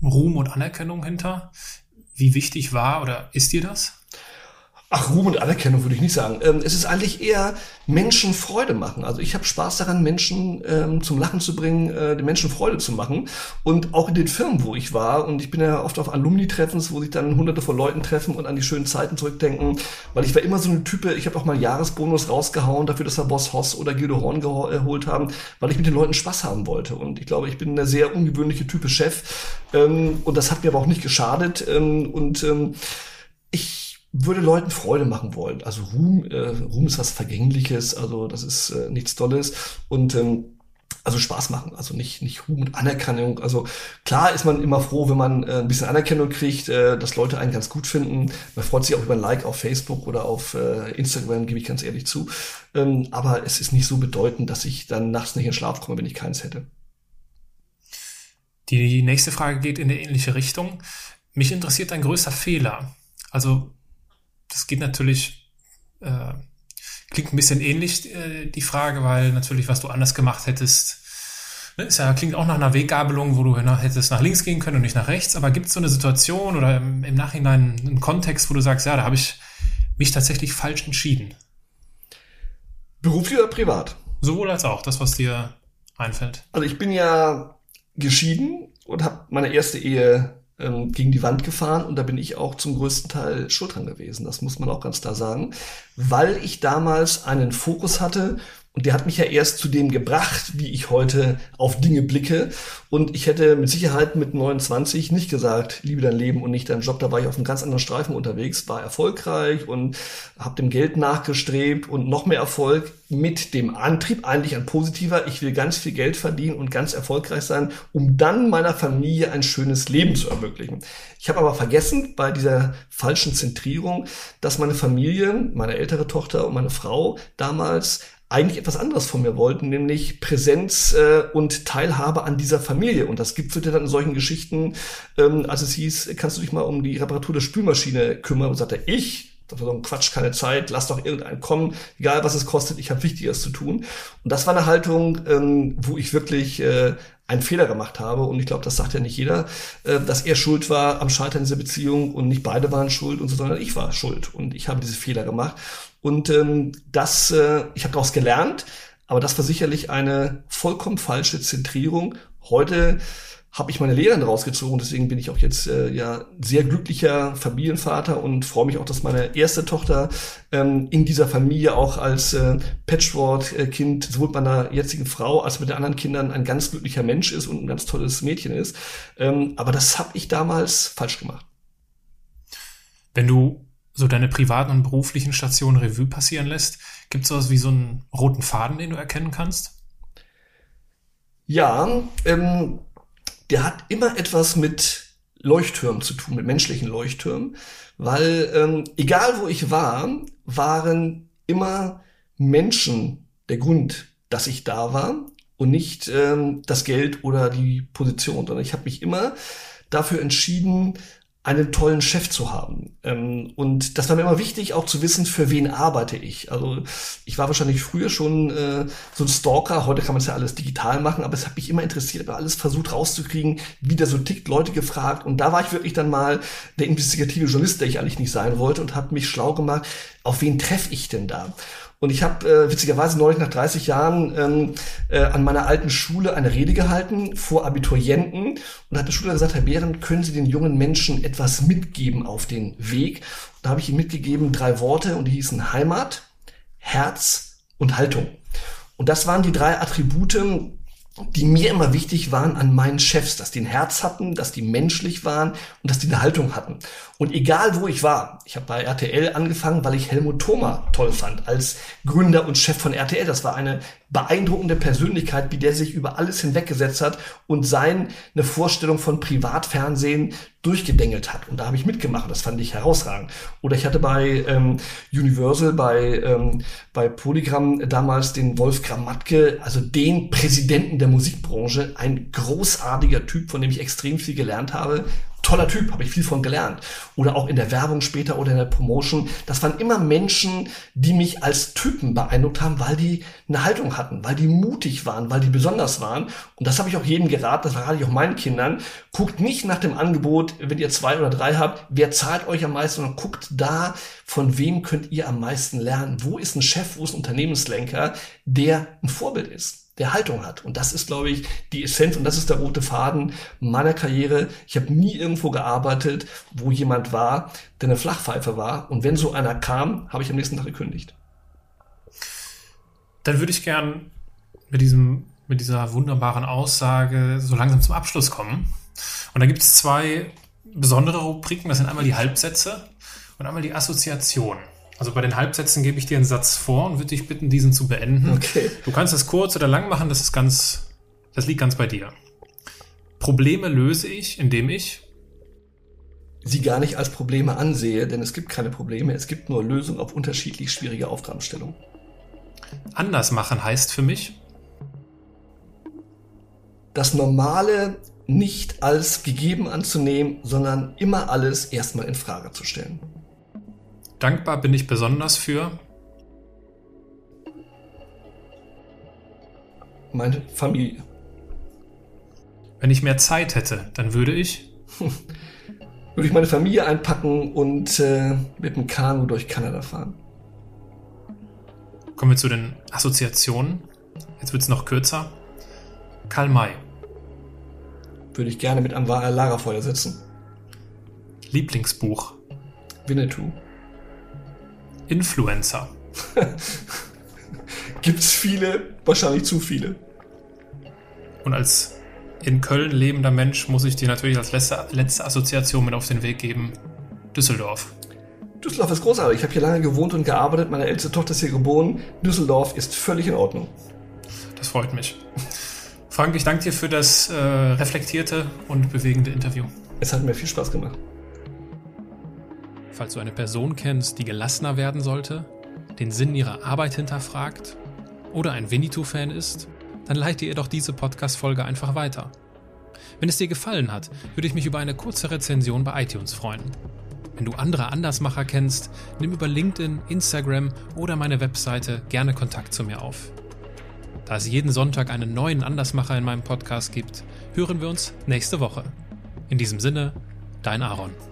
Ruhm und Anerkennung hinter. Wie wichtig war oder ist dir das? Ach, Ruhm und Anerkennung würde ich nicht sagen. Ähm, es ist eigentlich eher Menschen Freude machen. Also ich habe Spaß daran, Menschen ähm, zum Lachen zu bringen, äh, den Menschen Freude zu machen. Und auch in den Firmen, wo ich war, und ich bin ja oft auf Alumni-Treffens, wo sich dann hunderte von Leuten treffen und an die schönen Zeiten zurückdenken, weil ich war immer so eine Type, ich habe auch mal Jahresbonus rausgehauen dafür, dass wir Boss Hoss oder Guido Horn geholt haben, weil ich mit den Leuten Spaß haben wollte. Und ich glaube, ich bin eine sehr ungewöhnliche Type Chef. Ähm, und das hat mir aber auch nicht geschadet. Ähm, und ähm, ich würde Leuten Freude machen wollen. Also Ruhm, äh, Ruhm ist was Vergängliches, also das ist äh, nichts Tolles und ähm, also Spaß machen, also nicht nicht Ruhm und Anerkennung. Also klar ist man immer froh, wenn man äh, ein bisschen Anerkennung kriegt, äh, dass Leute einen ganz gut finden. Man freut sich auch über ein Like auf Facebook oder auf äh, Instagram, gebe ich ganz ehrlich zu. Ähm, aber es ist nicht so bedeutend, dass ich dann nachts nicht in Schlaf komme, wenn ich keins hätte. Die nächste Frage geht in eine ähnliche Richtung. Mich interessiert ein größer Fehler. Also das geht natürlich, äh, klingt ein bisschen ähnlich, äh, die Frage, weil natürlich, was du anders gemacht hättest, ne, ist ja, klingt auch nach einer Weggabelung, wo du nach, hättest nach links gehen können und nicht nach rechts. Aber gibt es so eine Situation oder im, im Nachhinein einen Kontext, wo du sagst, ja, da habe ich mich tatsächlich falsch entschieden? Beruflich oder privat? Sowohl als auch, das, was dir einfällt. Also ich bin ja geschieden und habe meine erste Ehe ähm, gegen die Wand gefahren und da bin ich auch zum größten Teil schuld dran gewesen. Das muss man auch ganz klar sagen, weil ich damals einen Fokus hatte und der hat mich ja erst zu dem gebracht, wie ich heute auf Dinge blicke. Und ich hätte mit Sicherheit mit 29 nicht gesagt, liebe dein Leben und nicht deinen Job. Da war ich auf einem ganz anderen Streifen unterwegs, war erfolgreich und habe dem Geld nachgestrebt und noch mehr Erfolg mit dem Antrieb, eigentlich ein positiver, ich will ganz viel Geld verdienen und ganz erfolgreich sein, um dann meiner Familie ein schönes Leben zu ermöglichen. Ich habe aber vergessen bei dieser falschen Zentrierung, dass meine Familie, meine ältere Tochter und meine Frau damals eigentlich etwas anderes von mir wollten, nämlich Präsenz äh, und Teilhabe an dieser Familie. Und das gipfelte dann in solchen Geschichten, ähm, als es hieß, kannst du dich mal um die Reparatur der Spülmaschine kümmern? Und sagte ich, so ein Quatsch, keine Zeit, lass doch irgendeinen kommen, egal was es kostet, ich habe Wichtigeres zu tun. Und das war eine Haltung, ähm, wo ich wirklich äh, einen Fehler gemacht habe. Und ich glaube, das sagt ja nicht jeder, äh, dass er schuld war am Scheitern dieser Beziehung und nicht beide waren schuld und so, sondern ich war schuld. Und ich habe diese Fehler gemacht. Und ähm, das, äh, ich habe daraus gelernt, aber das war sicherlich eine vollkommen falsche Zentrierung. Heute habe ich meine Lehren rausgezogen. Deswegen bin ich auch jetzt äh, ja sehr glücklicher Familienvater und freue mich auch, dass meine erste Tochter ähm, in dieser Familie auch als äh, Patchwork-Kind sowohl meiner jetzigen Frau als mit den anderen Kindern ein ganz glücklicher Mensch ist und ein ganz tolles Mädchen ist. Ähm, aber das habe ich damals falsch gemacht. Wenn du so deine privaten und beruflichen Stationen Revue passieren lässt, gibt es sowas wie so einen roten Faden, den du erkennen kannst? Ja, ähm, der hat immer etwas mit Leuchttürmen zu tun, mit menschlichen Leuchttürmen, weil ähm, egal wo ich war, waren immer Menschen der Grund, dass ich da war und nicht ähm, das Geld oder die Position, sondern ich habe mich immer dafür entschieden, einen tollen Chef zu haben. Ähm, und das war mir immer wichtig, auch zu wissen, für wen arbeite ich. Also ich war wahrscheinlich früher schon äh, so ein Stalker, heute kann man es ja alles digital machen, aber es hat mich immer interessiert, aber alles versucht rauszukriegen, wie der so tickt, Leute gefragt. Und da war ich wirklich dann mal der investigative Journalist, der ich eigentlich nicht sein wollte und habe mich schlau gemacht, auf wen treffe ich denn da? Und ich habe äh, witzigerweise neulich nach 30 Jahren ähm, äh, an meiner alten Schule eine Rede gehalten vor Abiturienten und hat der Schüler gesagt, Herr Behren, können Sie den jungen Menschen etwas mitgeben auf den Weg? Und da habe ich ihm mitgegeben drei Worte und die hießen Heimat, Herz und Haltung. Und das waren die drei Attribute, die mir immer wichtig waren an meinen Chefs, dass die ein Herz hatten, dass die menschlich waren und dass die eine Haltung hatten. Und egal wo ich war, ich habe bei RTL angefangen, weil ich Helmut Thoma toll fand als Gründer und Chef von RTL. Das war eine beeindruckende Persönlichkeit, wie der sich über alles hinweggesetzt hat und seine Vorstellung von Privatfernsehen durchgedengelt hat. Und da habe ich mitgemacht. Das fand ich herausragend. Oder ich hatte bei ähm, Universal, bei, ähm, bei Polygram damals den Wolf Grammatke, also den Präsidenten der Musikbranche, ein großartiger Typ, von dem ich extrem viel gelernt habe toller Typ, habe ich viel von gelernt. Oder auch in der Werbung später oder in der Promotion. Das waren immer Menschen, die mich als Typen beeindruckt haben, weil die eine Haltung hatten, weil die mutig waren, weil die besonders waren. Und das habe ich auch jedem geraten, das rate ich auch meinen Kindern. Guckt nicht nach dem Angebot, wenn ihr zwei oder drei habt, wer zahlt euch am meisten, sondern guckt da, von wem könnt ihr am meisten lernen. Wo ist ein Chef, wo ist ein Unternehmenslenker, der ein Vorbild ist der Haltung hat. Und das ist, glaube ich, die Essenz und das ist der rote Faden meiner Karriere. Ich habe nie irgendwo gearbeitet, wo jemand war, der eine Flachpfeife war. Und wenn so einer kam, habe ich am nächsten Tag gekündigt. Dann würde ich gern mit diesem mit dieser wunderbaren Aussage so langsam zum Abschluss kommen. Und da gibt es zwei besondere Rubriken. Das sind einmal die Halbsätze und einmal die Assoziation. Also bei den Halbsätzen gebe ich dir einen Satz vor und würde dich bitten, diesen zu beenden. Okay. Du kannst das kurz oder lang machen, das ist ganz, das liegt ganz bei dir. Probleme löse ich, indem ich sie gar nicht als Probleme ansehe, denn es gibt keine Probleme, es gibt nur Lösungen auf unterschiedlich schwierige Aufgabenstellungen. Anders machen heißt für mich das Normale nicht als gegeben anzunehmen, sondern immer alles erstmal in Frage zu stellen. Dankbar bin ich besonders für meine Familie. Wenn ich mehr Zeit hätte, dann würde ich *laughs* würde ich meine Familie einpacken und äh, mit dem Kanu durch Kanada fahren. Kommen wir zu den Assoziationen. Jetzt wird es noch kürzer. Karl May. Würde ich gerne mit am Lagerfeuer sitzen. Lieblingsbuch. Winnetou. Influencer? *laughs* Gibt's viele, wahrscheinlich zu viele. Und als in Köln lebender Mensch muss ich dir natürlich als letzte, letzte Assoziation mit auf den Weg geben. Düsseldorf. Düsseldorf ist großartig. Ich habe hier lange gewohnt und gearbeitet. Meine älteste Tochter ist hier geboren. Düsseldorf ist völlig in Ordnung. Das freut mich. Frank, ich danke dir für das äh, reflektierte und bewegende Interview. Es hat mir viel Spaß gemacht. Falls du eine Person kennst, die gelassener werden sollte, den Sinn ihrer Arbeit hinterfragt oder ein Winnetou-Fan ist, dann leite ihr doch diese Podcast-Folge einfach weiter. Wenn es dir gefallen hat, würde ich mich über eine kurze Rezension bei iTunes freuen. Wenn du andere Andersmacher kennst, nimm über LinkedIn, Instagram oder meine Webseite gerne Kontakt zu mir auf. Da es jeden Sonntag einen neuen Andersmacher in meinem Podcast gibt, hören wir uns nächste Woche. In diesem Sinne, dein Aaron.